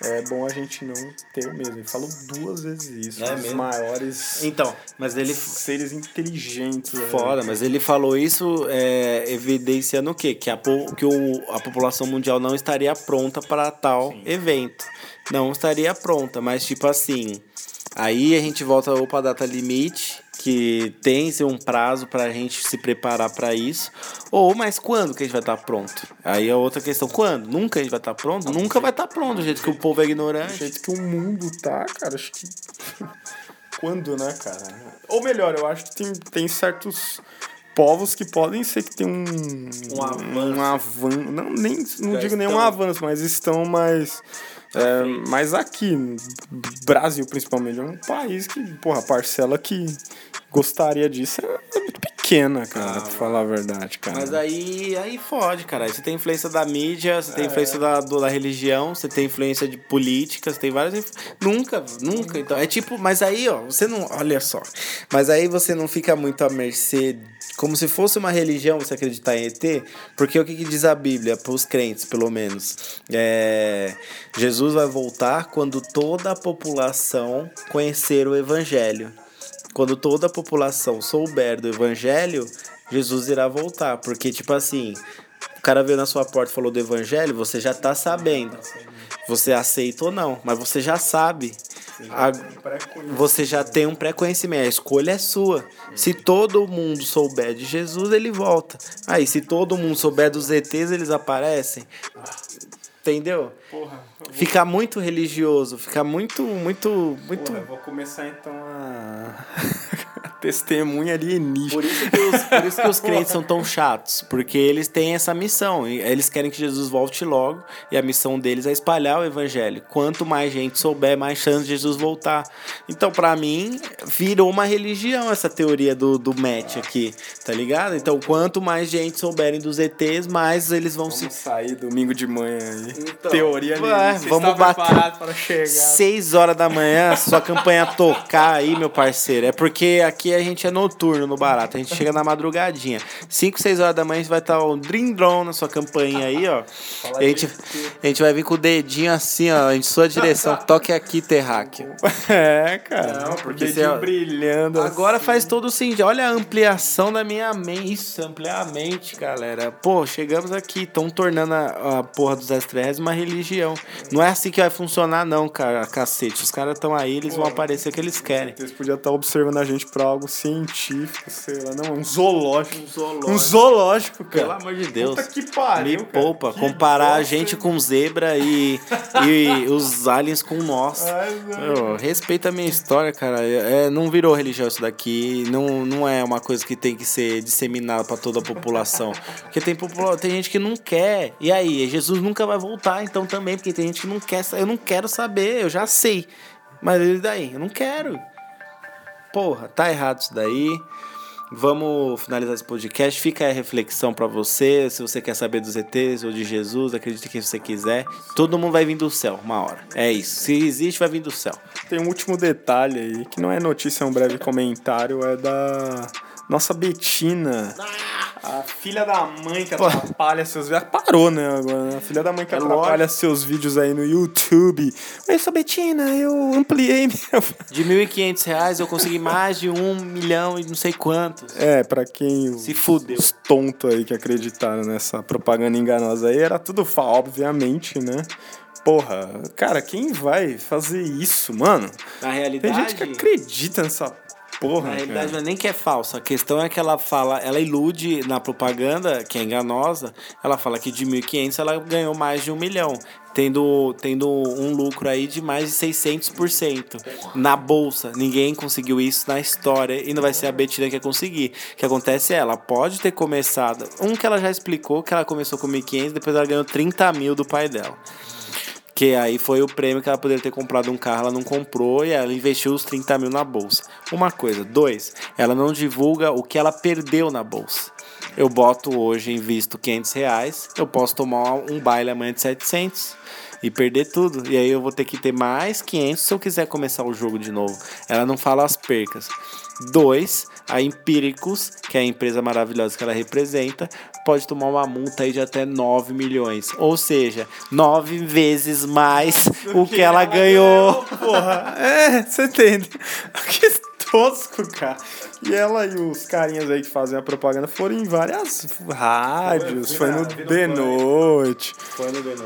é bom a gente não ter mesmo. Ele falou duas vezes isso. É os mesmo? maiores Então, mas ele seres inteligentes. né? Foda, mas ele falou isso é, evidenciando o quê? Que, a, que o, a população mundial não estaria pronta para tal evento. Não estaria pronta, mas tipo assim. Aí a gente volta ou para data limite, que tem um prazo para a gente se preparar para isso. Ou, mas quando que a gente vai estar pronto? Aí é outra questão. Quando? Nunca a gente vai estar pronto? Nunca vai estar pronto, do jeito que o povo é Do ignorante. jeito que o mundo tá, cara, acho que. Quando, né, cara? Ou melhor, eu acho que tem, tem certos povos que podem ser que tem um. Um avanço. Um. Não, nem, não Já digo nem um estão. avanço, mas estão mais. É, mas aqui, no Brasil principalmente, é um país que, porra, a parcela que gostaria disso é, é muito pequena. cara, pra falar a verdade, cara. Mas aí, aí fode, cara. Aí Você tem influência da mídia, você tem influência da, do- da religião, você tem influência de política, você tem várias. inf- Nunca, nunca. Então, é tipo, mas aí, ó, você não. Olha só. Mas aí você não fica muito à mercê. Como se fosse uma religião você acreditar em ET, porque o que, que diz a Bíblia, para os crentes, pelo menos? É, Jesus vai voltar quando toda a população conhecer o Evangelho. Quando toda a população souber do evangelho, Jesus irá voltar. Porque, tipo assim, o cara veio na sua porta e falou do evangelho, você já tá sabendo. Você aceita ou não, mas você já sabe. A- você já tem um pré-conhecimento, a escolha é sua. Se todo mundo souber de Jesus, ele volta. Aí, se todo mundo souber dos ETs, eles aparecem. Entendeu? Porra, Fica muito religioso, fica muito, muito, muito. Porra, vou começar então a. testemunha alienígena. Por isso, que os, por isso que os crentes são tão chatos, porque eles têm essa missão. e Eles querem que Jesus volte logo, e a missão deles é espalhar o evangelho. Quanto mais gente souber, mais chance de Jesus voltar. Então, pra mim, virou uma religião essa teoria do, do match aqui, tá ligado? Então, quanto mais gente souberem dos ETs, mais eles vão se. Vamos sair domingo de manhã aí. Então, Teoria alienígena. Vamos está bater. preparado para chegar. 6 horas da manhã, sua campanha tocar aí, meu parceiro. É porque aqui a gente é noturno no barato. A gente chega na madrugadinha. 5, 6 horas da manhã a gente vai estar o drindron na sua campanha aí, ó. A gente, a gente vai vir com o dedinho assim, ó, em sua direção. Toque aqui, terráqueo. É, cara. Não, porque o dedinho você- brilhando. Agora faz todo sentido. Olha a ampliação da minha mente. Isso, ampliar a mente, galera. Pô, chegamos aqui. Estão tornando a, a porra dos extraterrestres uma religião. Não é assim que vai funcionar, não, cara. Cacete. Os caras estão aí, eles vão aparecer o que eles querem. Eles podiam estar observando a gente pra algo científico, sei lá. Não, um zoológico. Um zoológico. Um zoológico, cara. Pelo amor de Deus. Puta que pariu, Me cara. poupa. Que Comparar a gente com zebra e, e os aliens com nós. Ai, não. Meu, respeita a minha história, cara. É, não virou religião isso daqui. Não, não é uma coisa que tem que ser disseminada pra toda a população. Porque tem, popula tem gente que não quer. E aí, Jesus nunca vai voltar, então também, porque tem gente que não quer. Eu não quero saber, eu já sei. Mas e daí? Eu não quero. Porra, tá errado isso daí. Vamos finalizar esse podcast. Fica a reflexão pra você. Se você quer saber dos ETs ou de Jesus, acredite que você quiser. Todo mundo vai vir do céu, uma hora. É isso. Se existe, vai vir do céu. Tem um último detalhe aí, que não é notícia, é um breve comentário, é da nossa Betina. A filha da mãe que atrapalha seus vídeos. Parou, né, agora? né? A filha da mãe que É atrapalha seus vídeos aí no YouTube. Oi, sou Betina, eu ampliei minha. De 1.500 reais eu consegui mais de um milhão e não sei quantos. É, pra quem. Se fudeu. Os tontos aí que acreditaram nessa propaganda enganosa aí, era tudo falso, obviamente, né? Porra, cara, quem vai fazer isso, mano? Na Tem realidade. gente que acredita nessa porra, Na realidade, cara. não é nem que é falsa. A questão é que ela fala, ela ilude na propaganda, que é enganosa, ela fala que de 1.500 ela ganhou mais de um milhão. Tendo, tendo um lucro aí de mais de 600% na bolsa. Ninguém conseguiu isso na história e não vai ser a Betina que vai conseguir. O que acontece é, ela pode ter começado. Um que ela já explicou que ela começou com 1.500, depois ela ganhou 30 mil do pai dela. Que aí foi o prêmio que ela poderia ter comprado um carro, ela não comprou e ela investiu os 30 mil na bolsa. Uma coisa. Dois, ela não divulga o que ela perdeu na bolsa. Eu boto hoje, invisto 500 reais, eu posso tomar um baile amanhã de 700 e perder tudo. E aí eu vou ter que ter mais 500 se eu quiser começar o jogo de novo. Ela não fala as percas. Dois, a Empíricos, que é a empresa maravilhosa que ela representa, pode tomar uma multa aí de até 9 milhões. Ou seja, nove vezes mais o que ela ganhou. Porra, é, você entende? Que tosco, cara. E ela e os carinhas aí que fazem a propaganda foram em várias rádios, foi, no De Noite.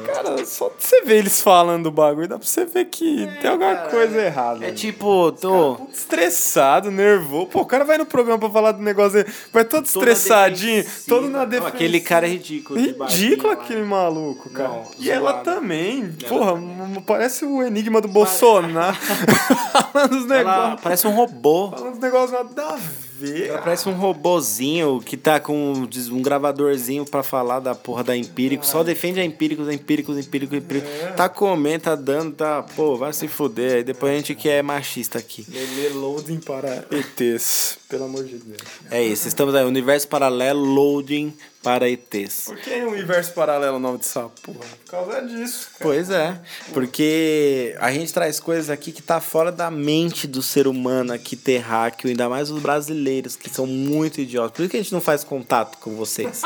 Cara, só de você ver eles falando do bagulho, dá pra você ver que tem alguma coisa errada. É tipo, tô. Puta, Estressado, nervoso. Pô, o cara vai no programa pra falar do negócio aí, vai todo estressadinho, todo na defesa. aquele cara é ridículo. Ridículo barbinha lá. aquele maluco, cara. Não, e ela zoado. também. Porra, m- parece o enigma do Bolsonaro. falando os Ela negócios. parece um robô. Falando os negócios nada ver. Ela parece um robozinho que tá com um gravadorzinho pra falar da porra da Empírico. Só defende a Empíricos, Empíricos, Empíricos, Empíricos. Tá comendo, tá dando, tá. Pô, vai se fuder. Aí depois a gente que é machista aqui. Lelê loading para ETs, pelo amor de Deus. É isso, estamos aí. Universo paralelo, loading para ETs. Por que universo paralelo é o nome dessa porra? Por causa disso. Cara. Pois é, porque a gente traz coisas aqui que tá fora da mente do ser humano aqui terráqueo, ainda mais os brasileiros, que são muito idiotas. Por isso que a gente não faz contato com vocês.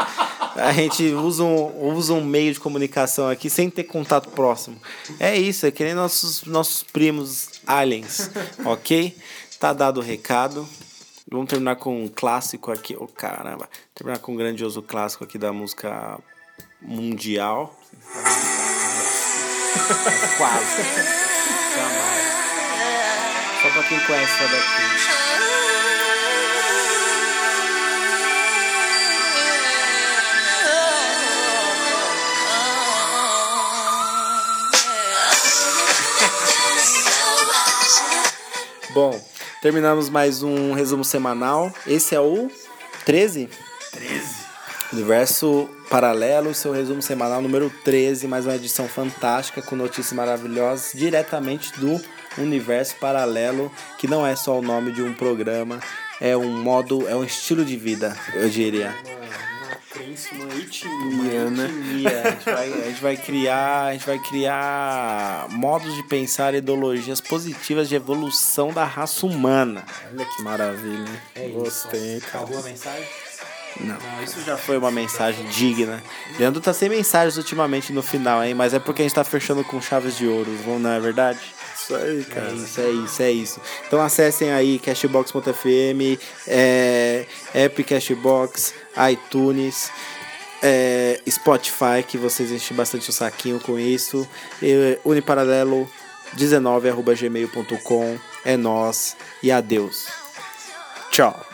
A gente usa um, usa um meio de comunicação aqui sem ter contato próximo. É isso, é que nem nossos, nossos primos aliens, ok? Tá dado o recado. Vamos terminar com um clássico aqui. Oh, caramba. Terminar com um grandioso clássico aqui da música mundial. Quase. Jamais. Só pra quem conhece essa daqui. Bom, terminamos mais um resumo semanal. Esse é o 13? 13. Universo Paralelo, seu resumo semanal número 13, mais uma edição fantástica com notícias maravilhosas diretamente do Universo Paralelo, que não é só o nome de um programa, é um modo, é um estilo de vida, eu diria. Crença, uma etnia, né? Etnia. A gente, vai, a gente vai criar, a gente vai criar modos de pensar, ideologias positivas de evolução da raça humana. Olha que maravilha. É isso. Gostei, cara. Acabou a mensagem? Não. Não, isso já foi uma mensagem digna. Leandro tá sem mensagens ultimamente no final, hein? Mas é porque a gente tá fechando com chaves de ouro, não é verdade? Isso aí, É cara. isso, é isso, é isso. Então acessem aí cashbox.fm, é, App Cashbox, iTunes, é, Spotify, que vocês enchem bastante o saquinho com isso. E, Uniparalelo 19 gmail.com. É nós e adeus. Tchau.